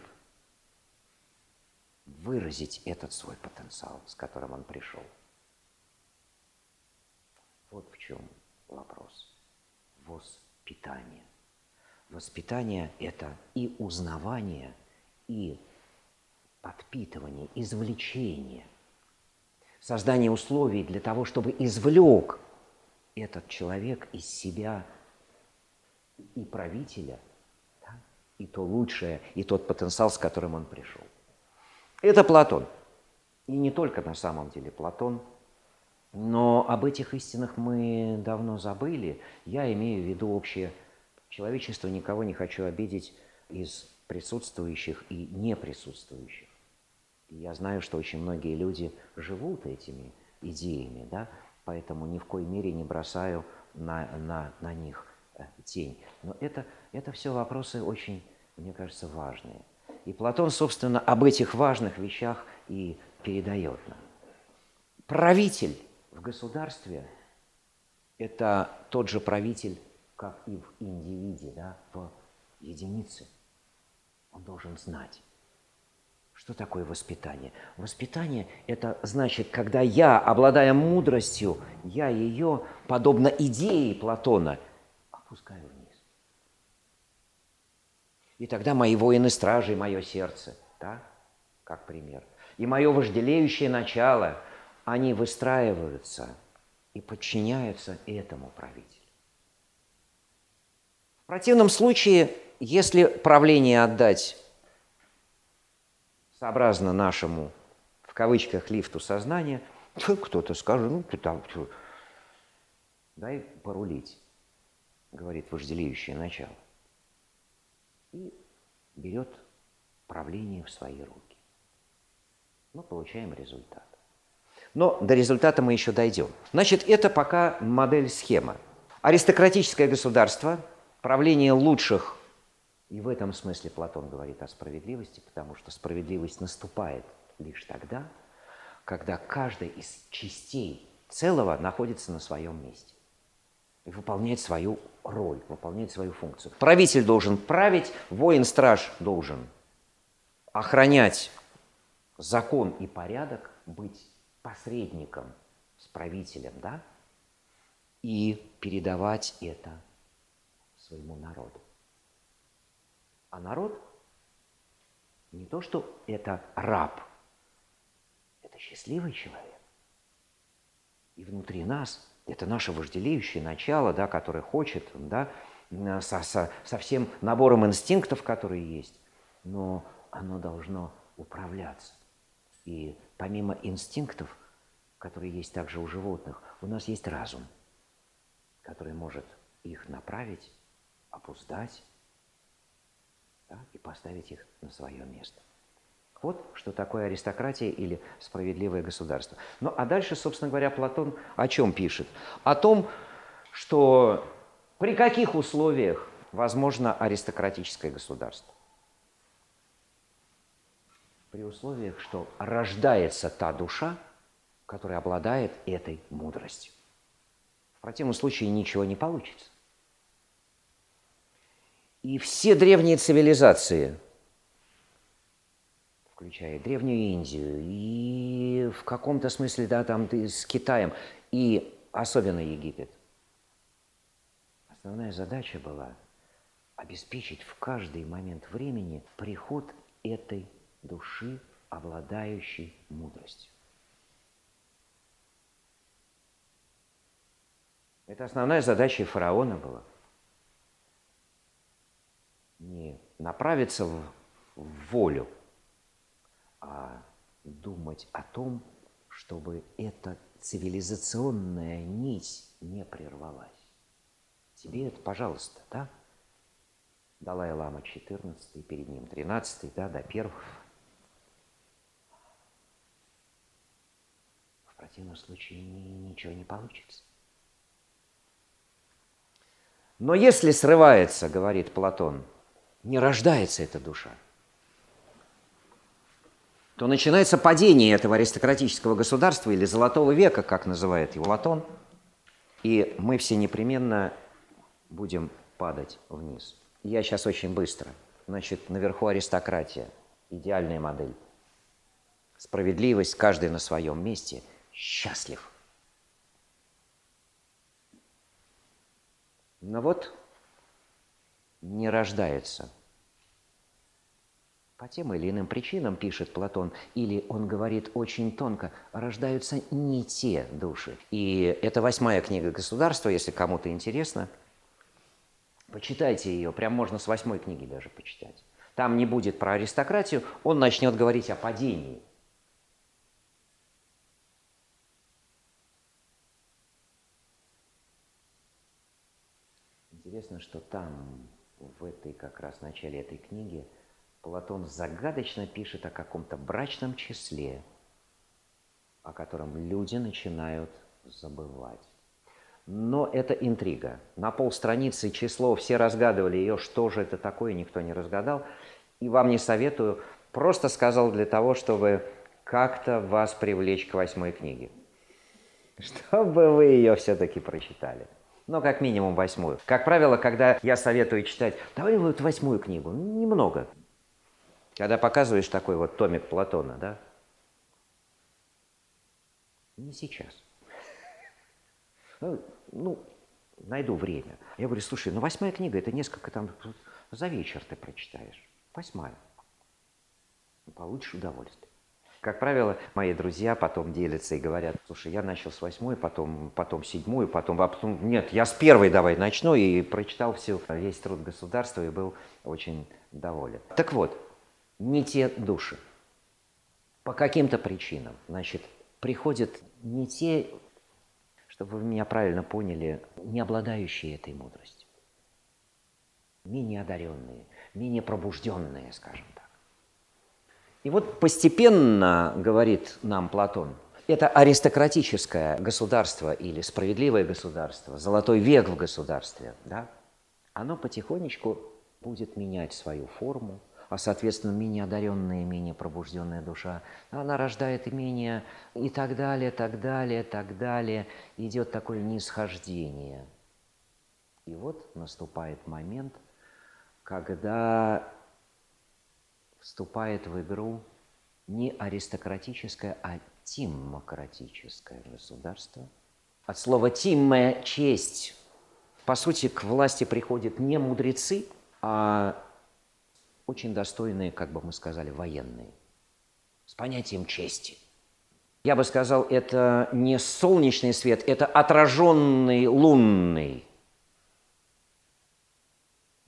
Speaker 2: выразить этот свой потенциал, с которым он пришел. Вот в чем вопрос. Воспитание. Воспитание – это и узнавание, и подпитывание, извлечение, создание условий для того, чтобы извлек этот человек из себя и правителя, да, и то лучшее, и тот потенциал, с которым он пришел. Это Платон. И не только на самом деле Платон, но об этих истинах мы давно забыли. Я имею в виду общее человечество никого не хочу обидеть из присутствующих и неприсутствующих. И я знаю, что очень многие люди живут этими идеями, да, поэтому ни в коей мере не бросаю на, на, на них э, тень. Но это, это все вопросы очень, мне кажется, важные. И Платон, собственно, об этих важных вещах и передает нам. Правитель в государстве – это тот же правитель, как и в индивиде, да, в единице. Он должен знать, что такое воспитание. Воспитание – это значит, когда я, обладая мудростью, я ее, подобно идее Платона, опускаю вниз. И тогда мои воины-стражи, мое сердце, да, как пример, и мое вожделеющее начало, они выстраиваются и подчиняются этому правителю. В противном случае, если правление отдать сообразно нашему, в кавычках, лифту сознания, то кто-то скажет, ну ты там, что, дай порулить, говорит вожделеющее начало. И берет правление в свои руки. Мы получаем результат. Но до результата мы еще дойдем. Значит, это пока модель-схема. Аристократическое государство – правление лучших. И в этом смысле Платон говорит о справедливости, потому что справедливость наступает лишь тогда, когда каждая из частей целого находится на своем месте и выполняет свою роль, выполняет свою функцию. Правитель должен править, воин-страж должен охранять закон и порядок, быть посредником с правителем, да, и передавать это своему народу. А народ не то, что это раб, это счастливый человек. И внутри нас это наше вожделеющее начало, да, которое хочет, да, со, со, со всем набором инстинктов, которые есть, но оно должно управляться. И помимо инстинктов, которые есть также у животных, у нас есть разум, который может их направить опуздать да, и поставить их на свое место. Вот что такое аристократия или справедливое государство. Ну а дальше, собственно говоря, Платон о чем пишет? О том, что при каких условиях возможно аристократическое государство. При условиях, что рождается та душа, которая обладает этой мудростью. В противном случае ничего не получится. И все древние цивилизации, включая Древнюю Индию, и в каком-то смысле, да, там с Китаем, и особенно Египет, основная задача была обеспечить в каждый момент времени приход этой души, обладающей мудростью. Это основная задача фараона была. Не направиться в, в волю, а думать о том, чтобы эта цивилизационная нить не прервалась. Тебе это, пожалуйста, да? Далай-Лама 14, перед ним 13, да, до первых. В противном случае ничего не получится. Но если срывается, говорит Платон, не рождается эта душа – то начинается падение этого аристократического государства или золотого века, как называет его Платон, и мы все непременно будем падать вниз. Я сейчас очень быстро. Значит, наверху аристократия, идеальная модель. Справедливость, каждый на своем месте, счастлив. Но вот не рождается – по тем или иным причинам, пишет Платон, или он говорит очень тонко, рождаются не те души. И это восьмая книга государства, если кому-то интересно. Почитайте ее, прям можно с восьмой книги даже почитать. Там не будет про аристократию, он начнет говорить о падении. Интересно, что там, в этой как раз начале этой книги, Платон загадочно пишет о каком-то брачном числе, о котором люди начинают забывать. Но это интрига. На полстраницы число, все разгадывали ее, что же это такое, никто не разгадал. И вам не советую, просто сказал для того, чтобы как-то вас привлечь к восьмой книге. Чтобы вы ее все-таки прочитали. Ну, как минимум восьмую. Как правило, когда я советую читать, давай вот восьмую книгу, немного, когда показываешь такой вот томик Платона, да? Не сейчас. Ну, ну, найду время. Я говорю, слушай, ну восьмая книга, это несколько там, за вечер ты прочитаешь. Восьмая. Получишь удовольствие. Как правило, мои друзья потом делятся и говорят, слушай, я начал с восьмой, потом, потом седьмую, потом, потом, нет, я с первой давай начну, и прочитал все, весь труд государства и был очень доволен. Так вот, не те души. По каким-то причинам, значит, приходят не те, чтобы вы меня правильно поняли, не обладающие этой мудростью. Менее одаренные, менее пробужденные, скажем так. И вот постепенно, говорит нам Платон, это аристократическое государство или справедливое государство, золотой век в государстве, да, оно потихонечку будет менять свою форму, а, соответственно, менее одаренная, менее пробужденная душа, она рождает менее и так далее, так далее, так далее. Идет такое нисхождение. И вот наступает момент, когда вступает в игру не аристократическое, а тиммократическое государство. От слова «тимме» – честь. По сути, к власти приходят не мудрецы, а очень достойные, как бы мы сказали, военные, с понятием чести. Я бы сказал, это не солнечный свет, это отраженный лунный.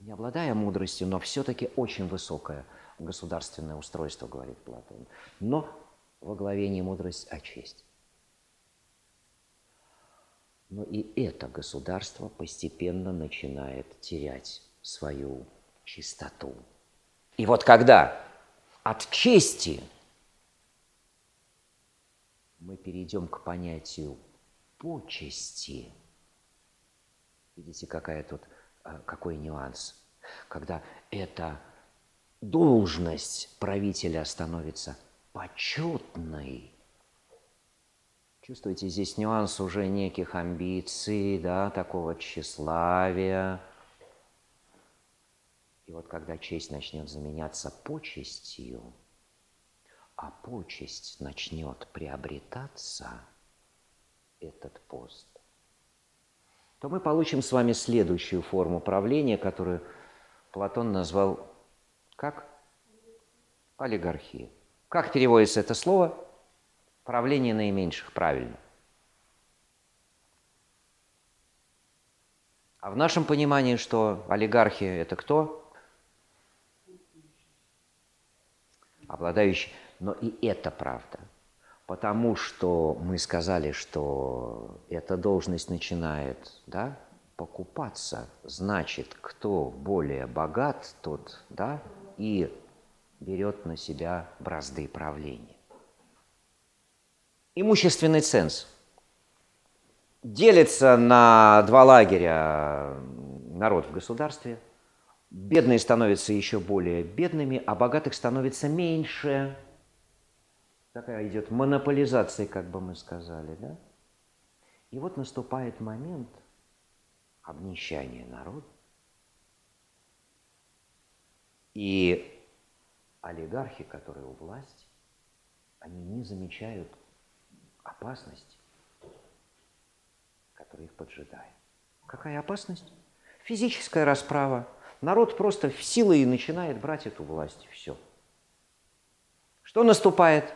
Speaker 2: Не обладая мудростью, но все-таки очень высокое государственное устройство, говорит Платон. Но во главе не мудрость, а честь. Но и это государство постепенно начинает терять свою чистоту. И вот когда от чести мы перейдем к понятию почести, видите, какая тут э, какой нюанс, когда эта должность правителя становится почетной. Чувствуете, здесь нюанс уже неких амбиций, да, такого тщеславия. И вот когда честь начнет заменяться почестью, а почесть начнет приобретаться, этот пост, то мы получим с вами следующую форму правления, которую Платон назвал как? Олигархия. Как переводится это слово? Правление наименьших, правильно. А в нашем понимании, что олигархия – это кто? Обладающий. Но и это правда. Потому что мы сказали, что эта должность начинает да, покупаться. Значит, кто более богат, тот да, и берет на себя бразды правления. Имущественный ценз делится на два лагеря народ в государстве. Бедные становятся еще более бедными, а богатых становится меньше. Такая идет монополизация, как бы мы сказали, да? И вот наступает момент обнищания народа. И олигархи, которые у власти, они не замечают опасности, которая их поджидает. Какая опасность? Физическая расправа. Народ просто в силы и начинает брать эту власть. Все. Что наступает?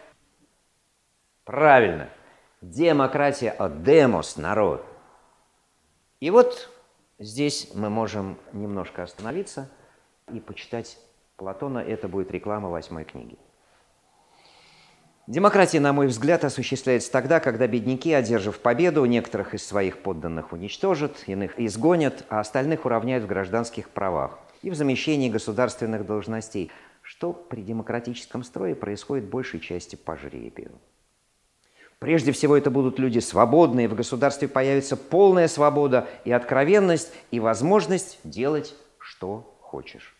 Speaker 2: Правильно. Демократия от демос – народ. И вот здесь мы можем немножко остановиться и почитать Платона. Это будет реклама восьмой книги. Демократия, на мой взгляд, осуществляется тогда, когда бедняки, одержав победу, некоторых из своих подданных уничтожат, иных изгонят, а остальных уравняют в гражданских правах и в замещении государственных должностей, что при демократическом строе происходит большей части по жребию. Прежде всего, это будут люди свободные, в государстве появится полная свобода и откровенность, и возможность делать, что хочешь.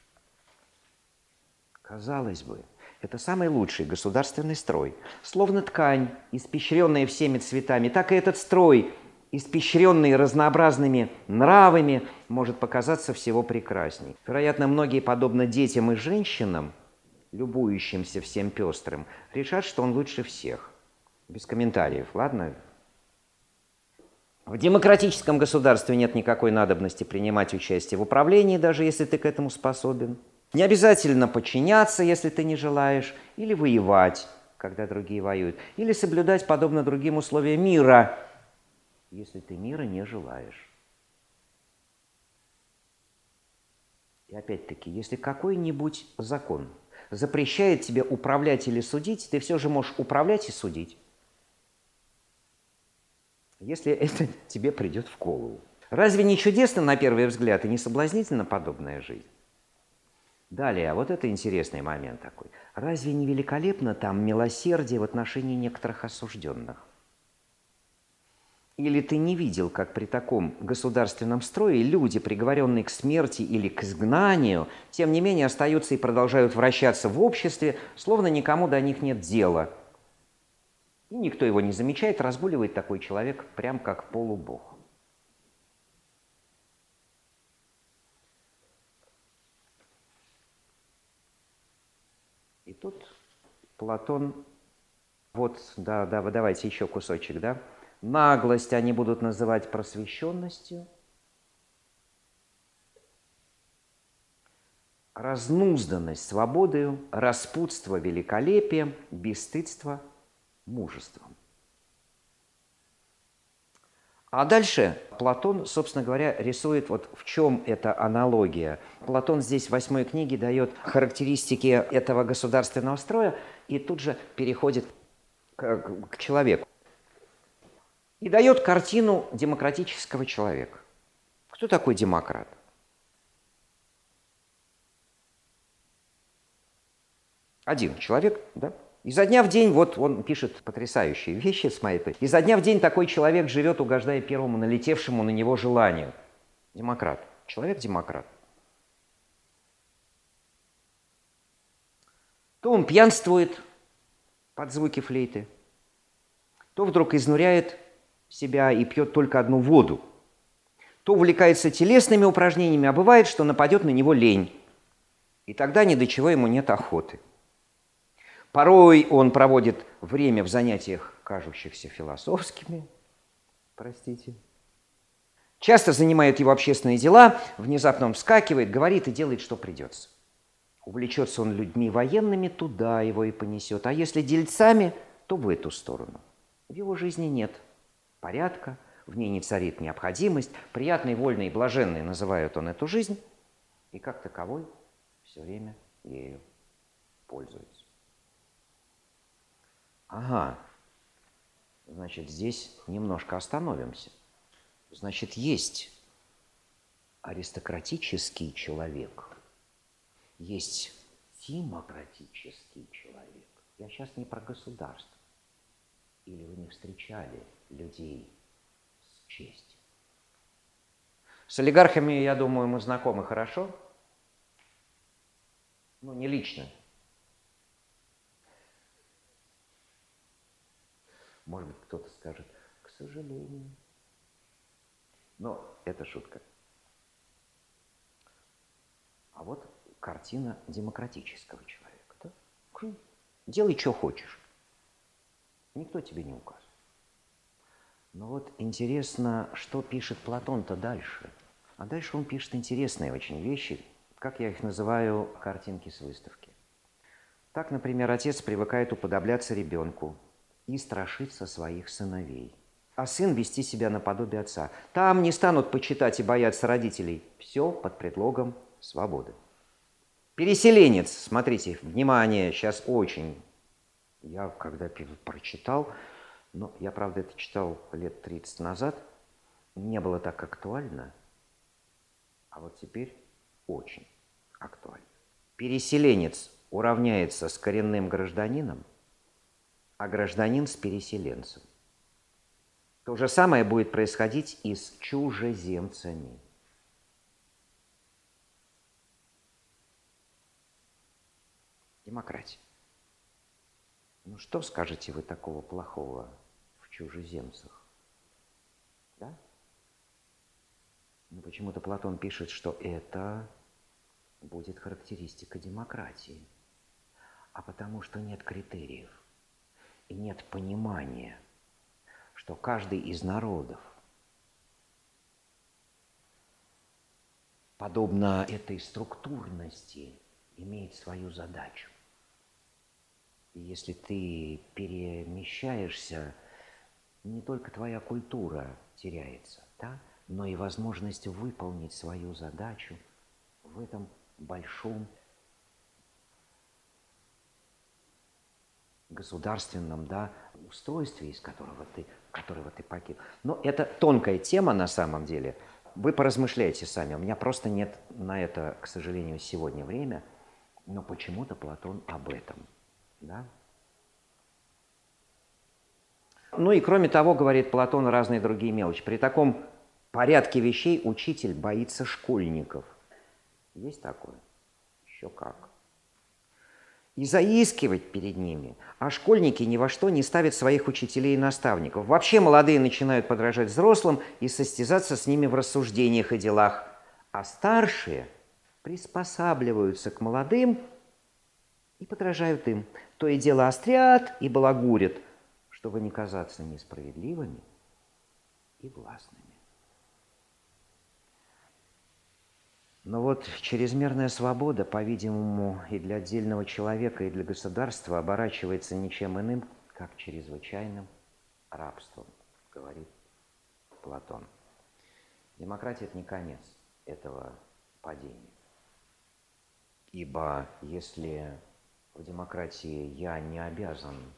Speaker 2: Казалось бы, это самый лучший государственный строй. Словно ткань, испещренная всеми цветами, так и этот строй, испещренный разнообразными нравами, может показаться всего прекрасней. Вероятно, многие, подобно детям и женщинам, любующимся всем пестрым, решат, что он лучше всех. Без комментариев, ладно? В демократическом государстве нет никакой надобности принимать участие в управлении, даже если ты к этому способен. Не обязательно подчиняться, если ты не желаешь, или воевать, когда другие воюют, или соблюдать, подобно другим, условия мира, если ты мира не желаешь. И опять-таки, если какой-нибудь закон запрещает тебе управлять или судить, ты все же можешь управлять и судить если это тебе придет в голову. Разве не чудесно на первый взгляд и не соблазнительно подобная жизнь? Далее, вот это интересный момент такой. Разве не великолепно там милосердие в отношении некоторых осужденных? Или ты не видел, как при таком государственном строе люди, приговоренные к смерти или к изгнанию, тем не менее остаются и продолжают вращаться в обществе, словно никому до них нет дела – и никто его не замечает, разгуливает такой человек прям как полубог. И тут Платон, вот, да, да, давайте еще кусочек, да. Наглость они будут называть просвещенностью. Разнузданность свободою, распутство великолепием, бесстыдство – мужеством. А дальше Платон, собственно говоря, рисует, вот в чем эта аналогия. Платон здесь в восьмой книге дает характеристики этого государственного строя и тут же переходит к, к человеку. И дает картину демократического человека. Кто такой демократ? Один человек, да, Изо дня в день, вот он пишет потрясающие вещи с моей Изо дня в день такой человек живет, угождая первому налетевшему на него желанию. Демократ. человек-демократ. То он пьянствует под звуки флейты, то вдруг изнуряет себя и пьет только одну воду, то увлекается телесными упражнениями, а бывает, что нападет на него лень. И тогда ни до чего ему нет охоты. Порой он проводит время в занятиях, кажущихся философскими, простите. Часто занимает его общественные дела, внезапно он вскакивает, говорит и делает, что придется. Увлечется он людьми военными, туда его и понесет. А если дельцами, то в эту сторону. В его жизни нет порядка, в ней не царит необходимость. Приятной, вольной и блаженной называют он эту жизнь. И как таковой все время ею пользуется. Ага, значит, здесь немножко остановимся. Значит, есть аристократический человек – есть демократический человек. Я сейчас не про государство. Или вы не встречали людей с честью? С олигархами, я думаю, мы знакомы хорошо. Ну, не лично. Может быть, кто-то скажет, к сожалению. Но это шутка. А вот картина демократического человека. Да? Делай, что хочешь. Никто тебе не указывает. Но вот интересно, что пишет Платон-то дальше. А дальше он пишет интересные очень вещи, как я их называю, картинки с выставки. Так, например, отец привыкает уподобляться ребенку и страшиться своих сыновей. А сын вести себя наподобие отца. Там не станут почитать и бояться родителей. Все под предлогом свободы. Переселенец, смотрите, внимание, сейчас очень. Я когда прочитал, ну, я, правда, это читал лет 30 назад, не было так актуально, а вот теперь очень актуально. Переселенец уравняется с коренным гражданином, а гражданин с переселенцем. То же самое будет происходить и с чужеземцами – демократия. Ну что скажете вы такого плохого в чужеземцах? Да? Ну, почему-то Платон пишет, что это будет характеристика демократии. А потому что нет критериев и нет понимания, что каждый из народов, подобно этой структурности, имеет свою задачу. И если ты перемещаешься, не только твоя культура теряется, да, но и возможность выполнить свою задачу в этом большом государственном да, устройстве, из которого ты, которого ты погиб. Но это тонкая тема на самом деле. Вы поразмышляйте сами. У меня просто нет на это, к сожалению, сегодня время. Но почему-то Платон об этом да? Ну и кроме того, говорит Платон, разные другие мелочи. При таком порядке вещей учитель боится школьников. Есть такое? Еще как. И заискивать перед ними. А школьники ни во что не ставят своих учителей и наставников. Вообще молодые начинают подражать взрослым и состязаться с ними в рассуждениях и делах. А старшие приспосабливаются к молодым и подражают им то и дело острят и балагурят, чтобы не казаться несправедливыми и властными. Но вот чрезмерная свобода, по-видимому, и для отдельного человека, и для государства оборачивается ничем иным, как чрезвычайным рабством, говорит Платон. Демократия – это не конец этого падения. Ибо если в демократии я не обязан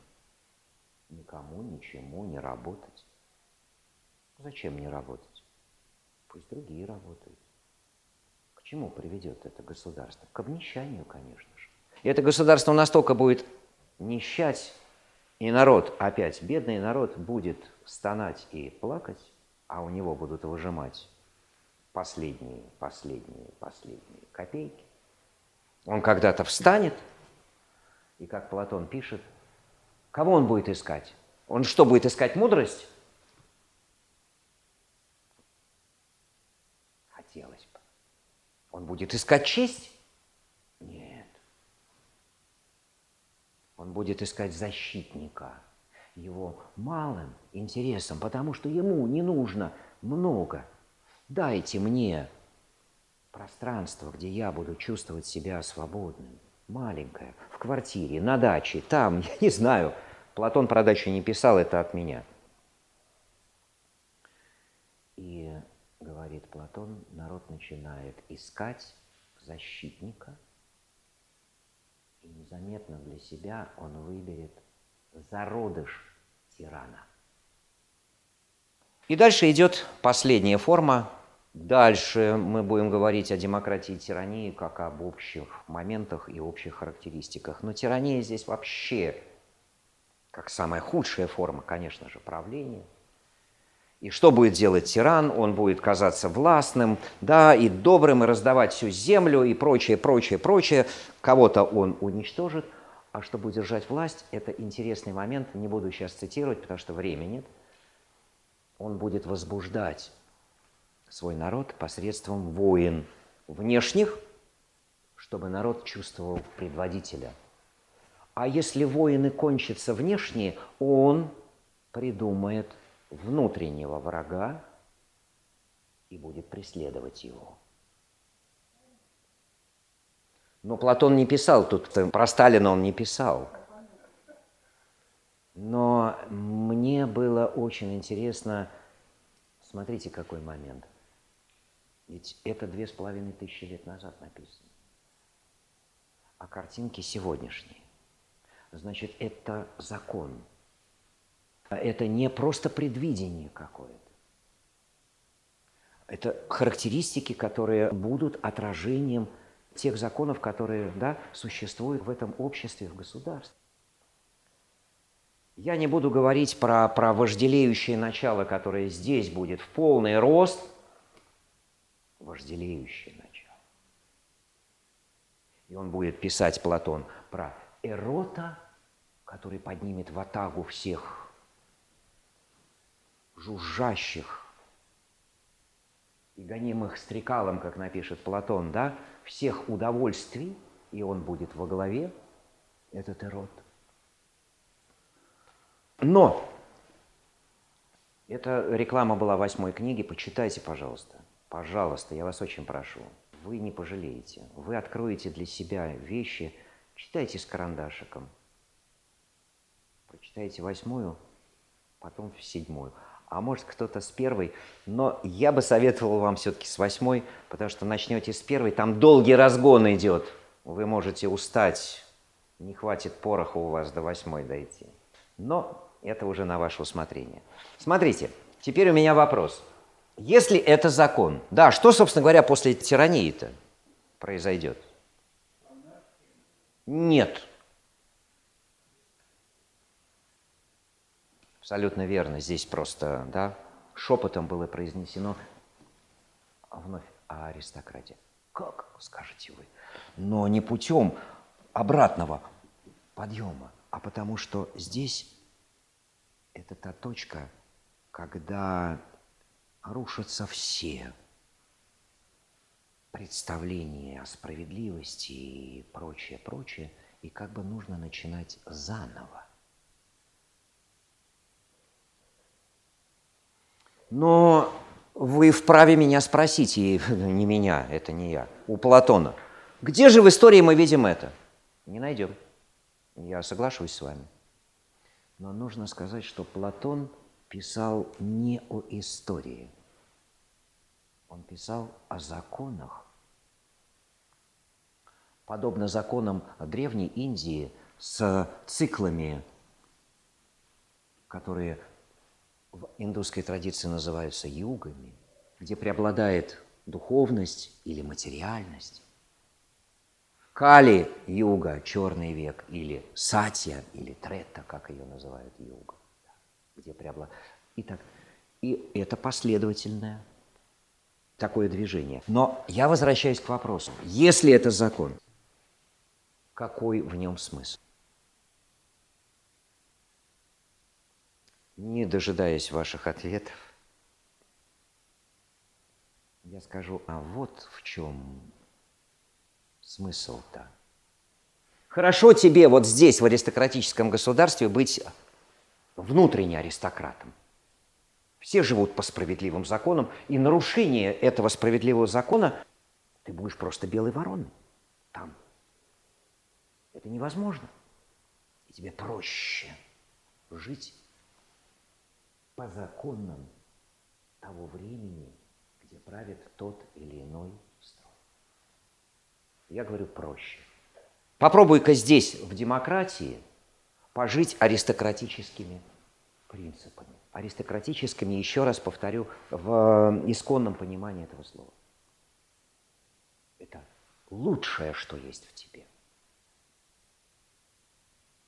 Speaker 2: никому, ничему не работать. Зачем мне работать? Пусть другие работают. Чему приведет это государство? К обнищанию, конечно же. И это государство настолько будет нищать, и народ, опять бедный народ, будет стонать и плакать, а у него будут выжимать последние, последние, последние копейки. Он когда-то встанет, и как Платон пишет, кого он будет искать? Он что, будет искать мудрость? Хотелось бы. Он будет искать честь? Нет. Он будет искать защитника его малым интересом, потому что ему не нужно много. Дайте мне пространство, где я буду чувствовать себя свободным. Маленькое, в квартире, на даче, там, я не знаю. Платон про дачу не писал, это от меня. И, говорит Платон, народ начинает искать защитника, и незаметно для себя он выберет зародыш тирана. И дальше идет последняя форма. Дальше мы будем говорить о демократии и тирании как об общих моментах и общих характеристиках. Но тирания здесь вообще как самая худшая форма, конечно же, правления. И что будет делать тиран? Он будет казаться властным, да, и добрым, и раздавать всю землю, и прочее, прочее, прочее. Кого-то он уничтожит, а чтобы удержать власть, это интересный момент, не буду сейчас цитировать, потому что времени нет. Он будет возбуждать свой народ посредством воин внешних, чтобы народ чувствовал предводителя. А если воины кончатся внешние, он придумает внутреннего врага и будет преследовать его. Но Платон не писал тут, про Сталина он не писал. Но мне было очень интересно, смотрите, какой момент. Ведь это две с половиной тысячи лет назад написано. А картинки сегодняшние. Значит, это закон. Это не просто предвидение какое-то. Это характеристики, которые будут отражением тех законов, которые да, существуют в этом обществе, в государстве. Я не буду говорить про, про вожделеющее начало, которое здесь будет в полный рост. Вожделеющее начало. И он будет писать, Платон, про эрота, который поднимет в атагу всех жужжащих и гонимых стрекалом, как напишет Платон, да, всех удовольствий, и он будет во главе, этот эрот. Но эта реклама была восьмой книги, почитайте, пожалуйста. Пожалуйста, я вас очень прошу. Вы не пожалеете. Вы откроете для себя вещи, читайте с карандашиком. Прочитайте восьмую, потом седьмую а может кто-то с первой, но я бы советовал вам все-таки с восьмой, потому что начнете с первой, там долгий разгон идет, вы можете устать, не хватит пороха у вас до восьмой дойти. Но это уже на ваше усмотрение. Смотрите, теперь у меня вопрос. Если это закон, да, что, собственно говоря, после тирании-то произойдет? Нет, Абсолютно верно. Здесь просто, да, шепотом было произнесено вновь о аристократии. Как, скажете вы? Но не путем обратного подъема, а потому что здесь это та точка, когда рушатся все представления о справедливости и прочее, прочее, и как бы нужно начинать заново. Но вы вправе меня спросить, и не меня, это не я, у Платона. Где же в истории мы видим это? Не найдем. Я соглашусь с вами. Но нужно сказать, что Платон писал не о истории. Он писал о законах. Подобно законам Древней Индии с циклами, которые в индусской традиции называются югами, где преобладает духовность или материальность. Кали – юга, черный век, или сатья, или трета, как ее называют юга, где преобладает. Итак, и это последовательное такое движение. Но я возвращаюсь к вопросу. Если это закон, какой в нем смысл? Не дожидаясь ваших ответов, я скажу, а вот в чем смысл-то. Хорошо тебе вот здесь, в аристократическом государстве, быть внутренне аристократом. Все живут по справедливым законам, и нарушение этого справедливого закона ты будешь просто белой вороной там. Это невозможно. И тебе проще жить по законам того времени, где правит тот или иной строй. Я говорю проще. Попробуй-ка здесь, в демократии, пожить аристократическими принципами. Аристократическими, еще раз повторю, в исконном понимании этого слова. Это лучшее, что есть в тебе.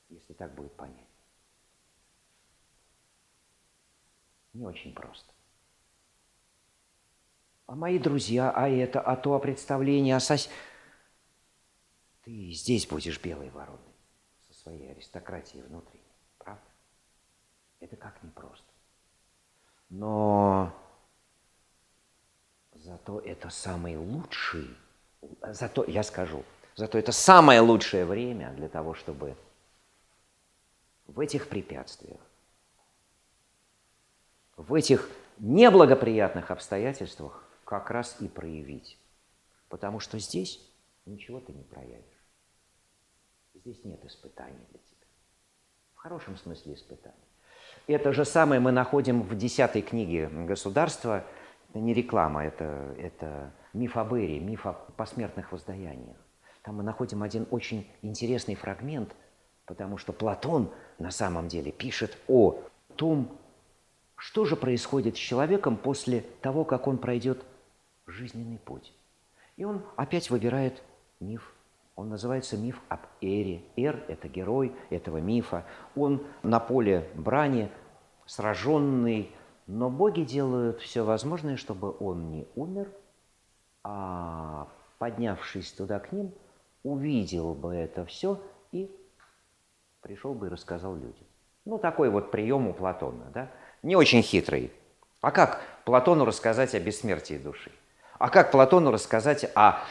Speaker 2: Если так будет понять. Не очень просто. А мои друзья, а это, а то, а представление, а сось... Ты здесь будешь белой вороной со своей аристократией внутри, правда? Это как непросто. Но зато это самый лучший, зато, я скажу, зато это самое лучшее время для того, чтобы в этих препятствиях в этих неблагоприятных обстоятельствах как раз и проявить. Потому что здесь ничего ты не проявишь. Здесь нет испытаний для тебя. В хорошем смысле испытаний. Это же самое мы находим в десятой книге государства. Это не реклама, это, это миф об Эре, миф о посмертных воздаяниях. Там мы находим один очень интересный фрагмент, потому что Платон на самом деле пишет о том, что же происходит с человеком после того, как он пройдет жизненный путь? И он опять выбирает миф. Он называется миф об Эре. Эр – это герой этого мифа. Он на поле брани, сраженный, но боги делают все возможное, чтобы он не умер, а поднявшись туда к ним, увидел бы это все и пришел бы и рассказал людям. Ну, такой вот прием у Платона, да? Не очень хитрый. А как Платону рассказать о бессмертии души? А как Платону рассказать о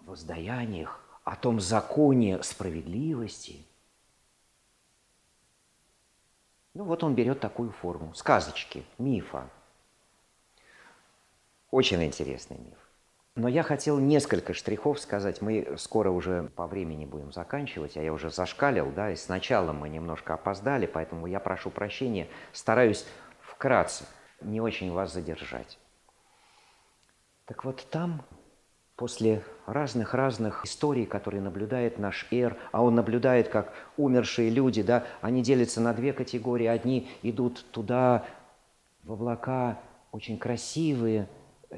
Speaker 2: воздаяниях, о том законе справедливости? Ну вот он берет такую форму. Сказочки, мифа. Очень интересный миф. Но я хотел несколько штрихов сказать. Мы скоро уже по времени будем заканчивать, а я уже зашкалил, да, и сначала мы немножко опоздали, поэтому я прошу прощения, стараюсь вкратце, не очень вас задержать. Так вот там, после разных-разных историй, которые наблюдает наш Эр, а он наблюдает, как умершие люди, да, они делятся на две категории. Одни идут туда, в облака, очень красивые,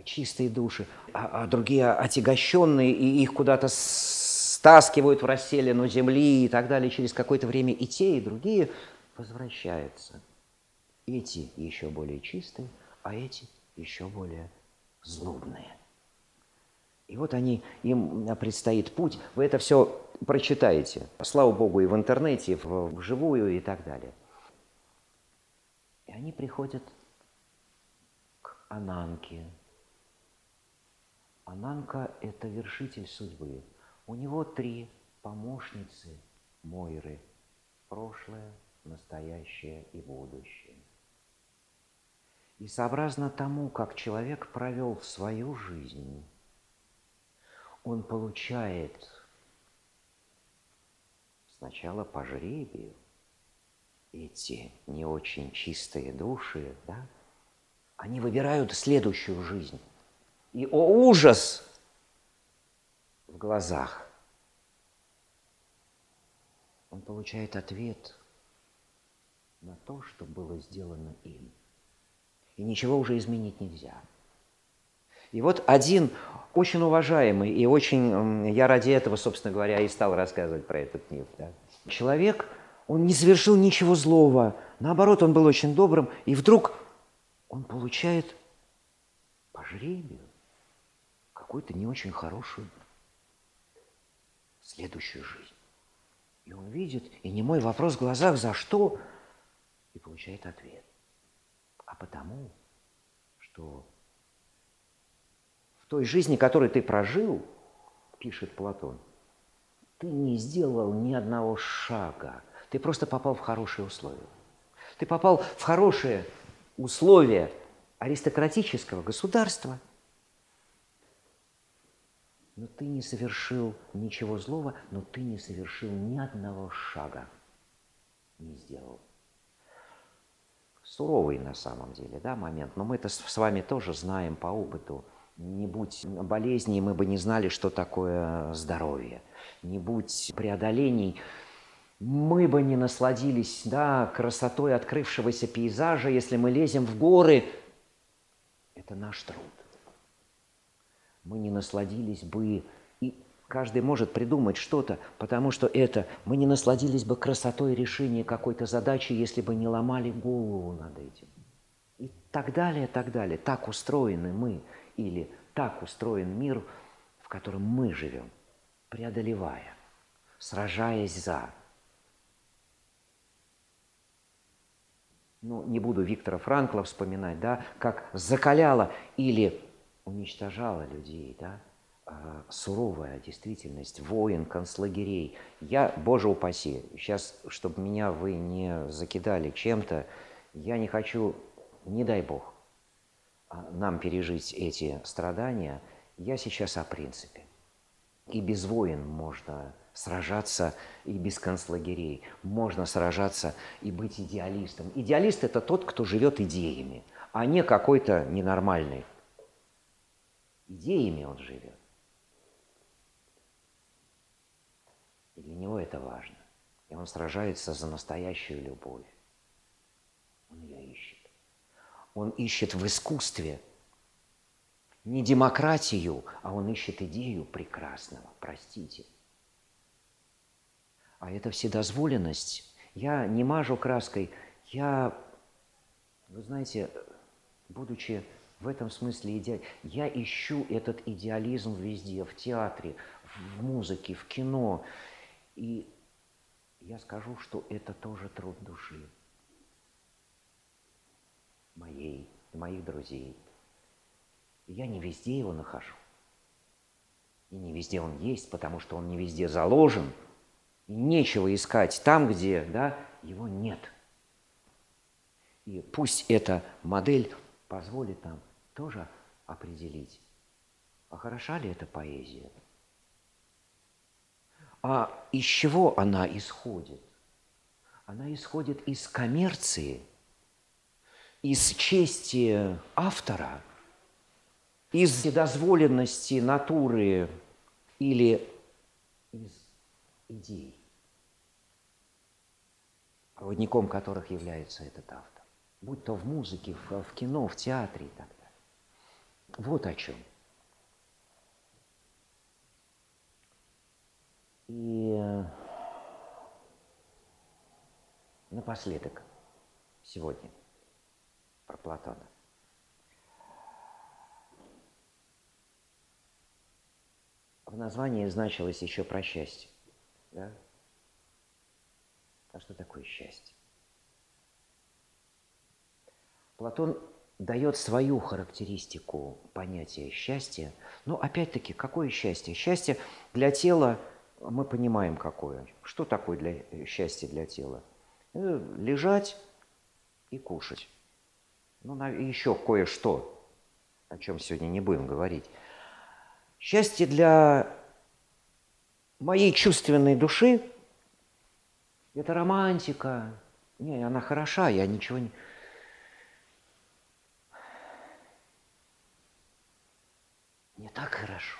Speaker 2: чистые души, а, а другие отягощенные, и их куда-то стаскивают в расселину земли и так далее. Через какое-то время и те, и другие возвращаются. Эти еще более чистые, а эти еще более злобные. И вот они, им предстоит путь. Вы это все прочитаете, слава богу, и в интернете, и вживую, и так далее. И они приходят к Ананке, Ананка – это вершитель судьбы. У него три помощницы Мойры – прошлое, настоящее и будущее. И сообразно тому, как человек провел свою жизнь, он получает сначала по жребию эти не очень чистые души, да, они выбирают следующую жизнь – и о ужас в глазах. Он получает ответ на то, что было сделано им. И ничего уже изменить нельзя. И вот один очень уважаемый и очень, я ради этого, собственно говоря, и стал рассказывать про этот миф. Да? Человек, он не совершил ничего злого, наоборот, он был очень добрым, и вдруг он получает по жребию какую-то не очень хорошую следующую жизнь. И он видит, и не мой вопрос в глазах, за что, и получает ответ. А потому, что в той жизни, которую ты прожил, пишет Платон, ты не сделал ни одного шага, ты просто попал в хорошие условия. Ты попал в хорошие условия аристократического государства, но ты не совершил ничего злого, но ты не совершил ни одного шага, не сделал. Суровый на самом деле да, момент, но мы это с вами тоже знаем по опыту. Не будь болезней, мы бы не знали, что такое здоровье. Не будь преодолений, мы бы не насладились да, красотой открывшегося пейзажа, если мы лезем в горы. Это наш труд. Мы не насладились бы, и каждый может придумать что-то, потому что это, мы не насладились бы красотой решения какой-то задачи, если бы не ломали голову над этим. И так далее, так далее. Так устроены мы, или так устроен мир, в котором мы живем, преодолевая, сражаясь за, ну, не буду Виктора Франкла вспоминать, да, как закаляла или уничтожала людей, да, а, суровая действительность, воин, концлагерей. Я, боже упаси, сейчас, чтобы меня вы не закидали чем-то, я не хочу, не дай бог, а, нам пережить эти страдания, я сейчас о принципе. И без войн можно сражаться и без концлагерей. Можно сражаться и быть идеалистом. Идеалист – это тот, кто живет идеями, а не какой-то ненормальный. Идеями он живет. И для него это важно. И он сражается за настоящую любовь. Он ее ищет. Он ищет в искусстве не демократию, а он ищет идею прекрасного, простите. А это вседозволенность. Я не мажу краской, я, вы знаете, будучи в этом смысле идеал, я ищу этот идеализм везде, в театре, в музыке, в кино. И я скажу, что это тоже труд души моей и моих друзей. Я не везде его нахожу. И не везде он есть, потому что он не везде заложен – и нечего искать там, где да, его нет. И пусть эта модель позволит нам тоже определить, а хороша ли эта поэзия, а из чего она исходит? Она исходит из коммерции, из чести автора, из недозволенности натуры или из идей, проводником которых является этот автор. Будь то в музыке, в, в кино, в театре и так далее. Вот о чем. И э, напоследок сегодня про Платона. В названии значилось еще про счастье. Да? А что такое счастье? Платон дает свою характеристику понятия счастья. Но опять-таки, какое счастье? Счастье для тела мы понимаем какое. Что такое для счастья для тела? Э, лежать и кушать. Ну, еще кое-что, о чем сегодня не будем говорить. Счастье для моей чувственной души это романтика. Не, она хороша, я ничего не... так хорошо.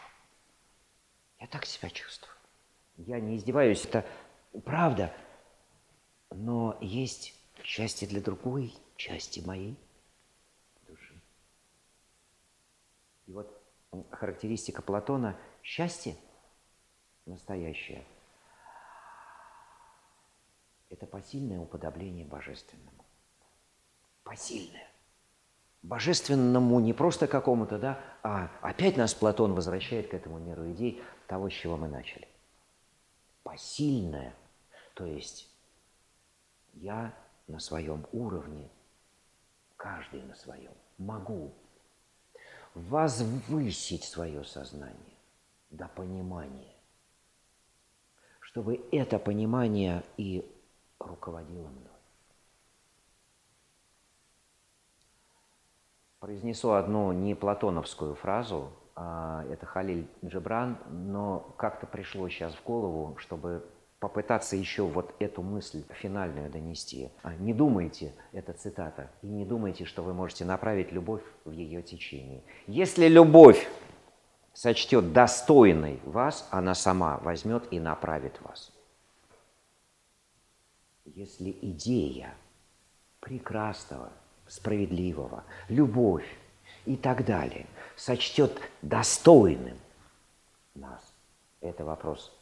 Speaker 2: Я так себя чувствую. Я не издеваюсь, это правда. Но есть счастье для другой части моей души. И вот характеристика Платона – счастье – настоящее, это посильное уподобление божественному. Посильное. Божественному не просто какому-то, да, а опять нас Платон возвращает к этому миру идей того, с чего мы начали. Посильное, то есть я на своем уровне, каждый на своем, могу возвысить свое сознание до понимания, чтобы это понимание и руководило мной. Произнесу одну не платоновскую фразу, а это Халиль Джебран, но как-то пришло сейчас в голову, чтобы попытаться еще вот эту мысль финальную донести. А, не думайте, это цитата, и не думайте, что вы можете направить любовь в ее течение. Если любовь сочтет достойной вас, она сама возьмет и направит вас. Если идея прекрасного – справедливого, любовь и так далее, сочтет достойным нас. Это вопрос,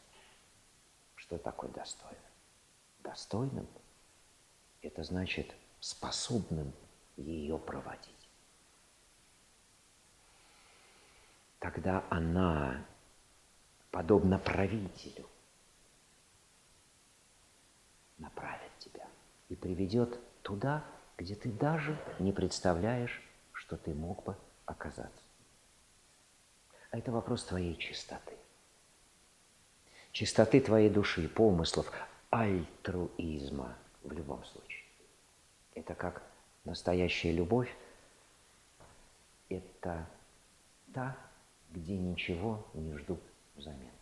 Speaker 2: что такое достойным? Достойным – это значит способным ее проводить. Тогда она, подобно правителю, направит тебя и приведет туда, где ты даже не представляешь, что ты мог бы оказаться. А это вопрос твоей чистоты. Чистоты твоей души, помыслов, альтруизма в любом случае. Это как настоящая любовь. Это та, где ничего не ждут взамен.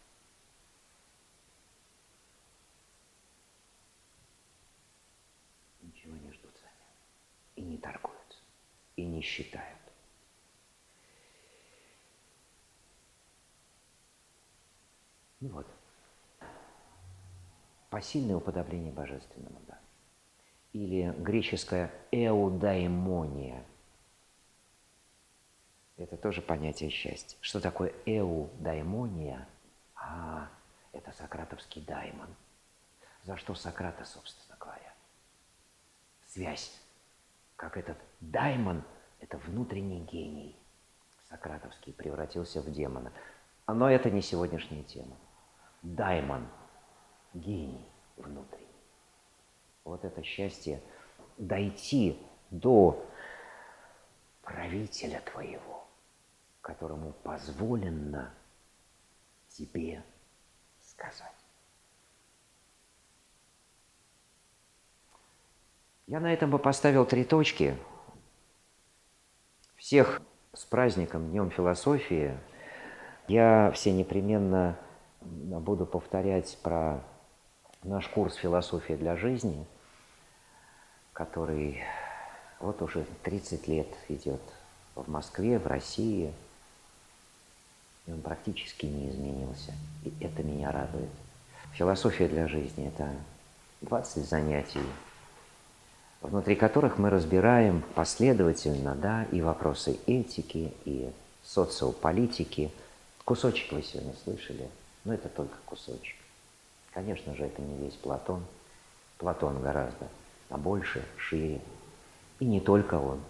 Speaker 2: и не торгуются, и не считают. Ну вот. Посильное уподобление божественному, да. Или греческое эудаймония. Это тоже понятие счастья. Что такое эудаймония? А, это сократовский даймон. За что Сократа, собственно говоря? Связь как этот даймон, это внутренний гений сократовский, превратился в демона. Но это не сегодняшняя тема. Даймон, гений внутренний. Вот это счастье дойти до правителя твоего, которому позволено тебе сказать. Я на этом бы поставил три точки. Всех с праздником Днем философии. Я все непременно буду повторять про наш курс «Философия для жизни», который вот уже 30 лет идет в Москве, в России. И он практически не изменился. И это меня радует. Философия для жизни – это 20 занятий внутри которых мы разбираем последовательно да, и вопросы этики, и социополитики. Кусочек вы сегодня слышали, но это только кусочек. Конечно же, это не весь Платон. Платон гораздо а больше, шире. И не только он.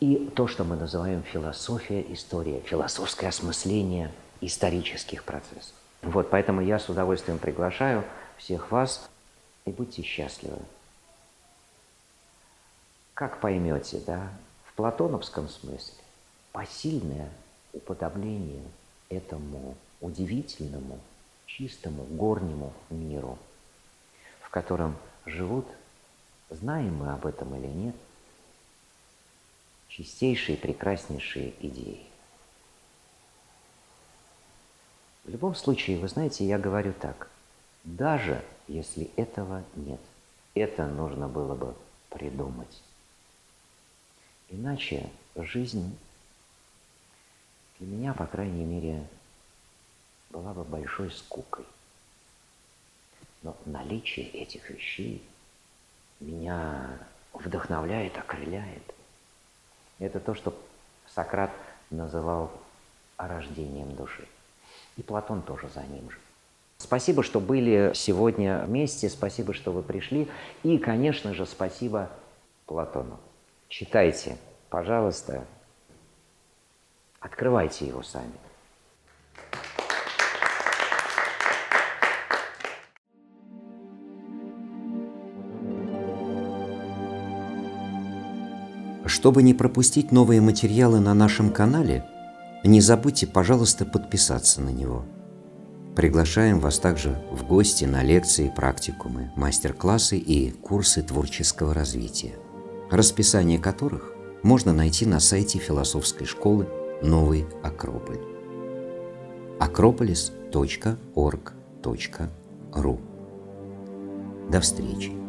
Speaker 2: И то, что мы называем философия, история, философское осмысление исторических процессов. Вот, поэтому я с удовольствием приглашаю всех вас и будьте счастливы. Как поймете, да, в платоновском смысле посильное уподобление этому удивительному, чистому, горнему миру, в котором живут, знаем мы об этом или нет, чистейшие, прекраснейшие идеи. В любом случае, вы знаете, я говорю так, даже если этого нет, это нужно было бы придумать. Иначе жизнь для меня, по крайней мере, была бы большой скукой. Но наличие этих вещей меня вдохновляет, окрыляет. Это то, что Сократ называл рождением души. И Платон тоже за ним же. Спасибо, что были сегодня вместе, спасибо, что вы пришли. И, конечно же, спасибо Платону. Читайте пожалуйста, открывайте его сами. Чтобы не пропустить новые материалы на нашем канале, не забудьте, пожалуйста, подписаться на него. Приглашаем вас также в гости на лекции, практикумы, мастер-классы и курсы творческого развития, расписание которых можно найти на сайте философской школы «Новый Акрополь» акрополис.орг.ру. До встречи!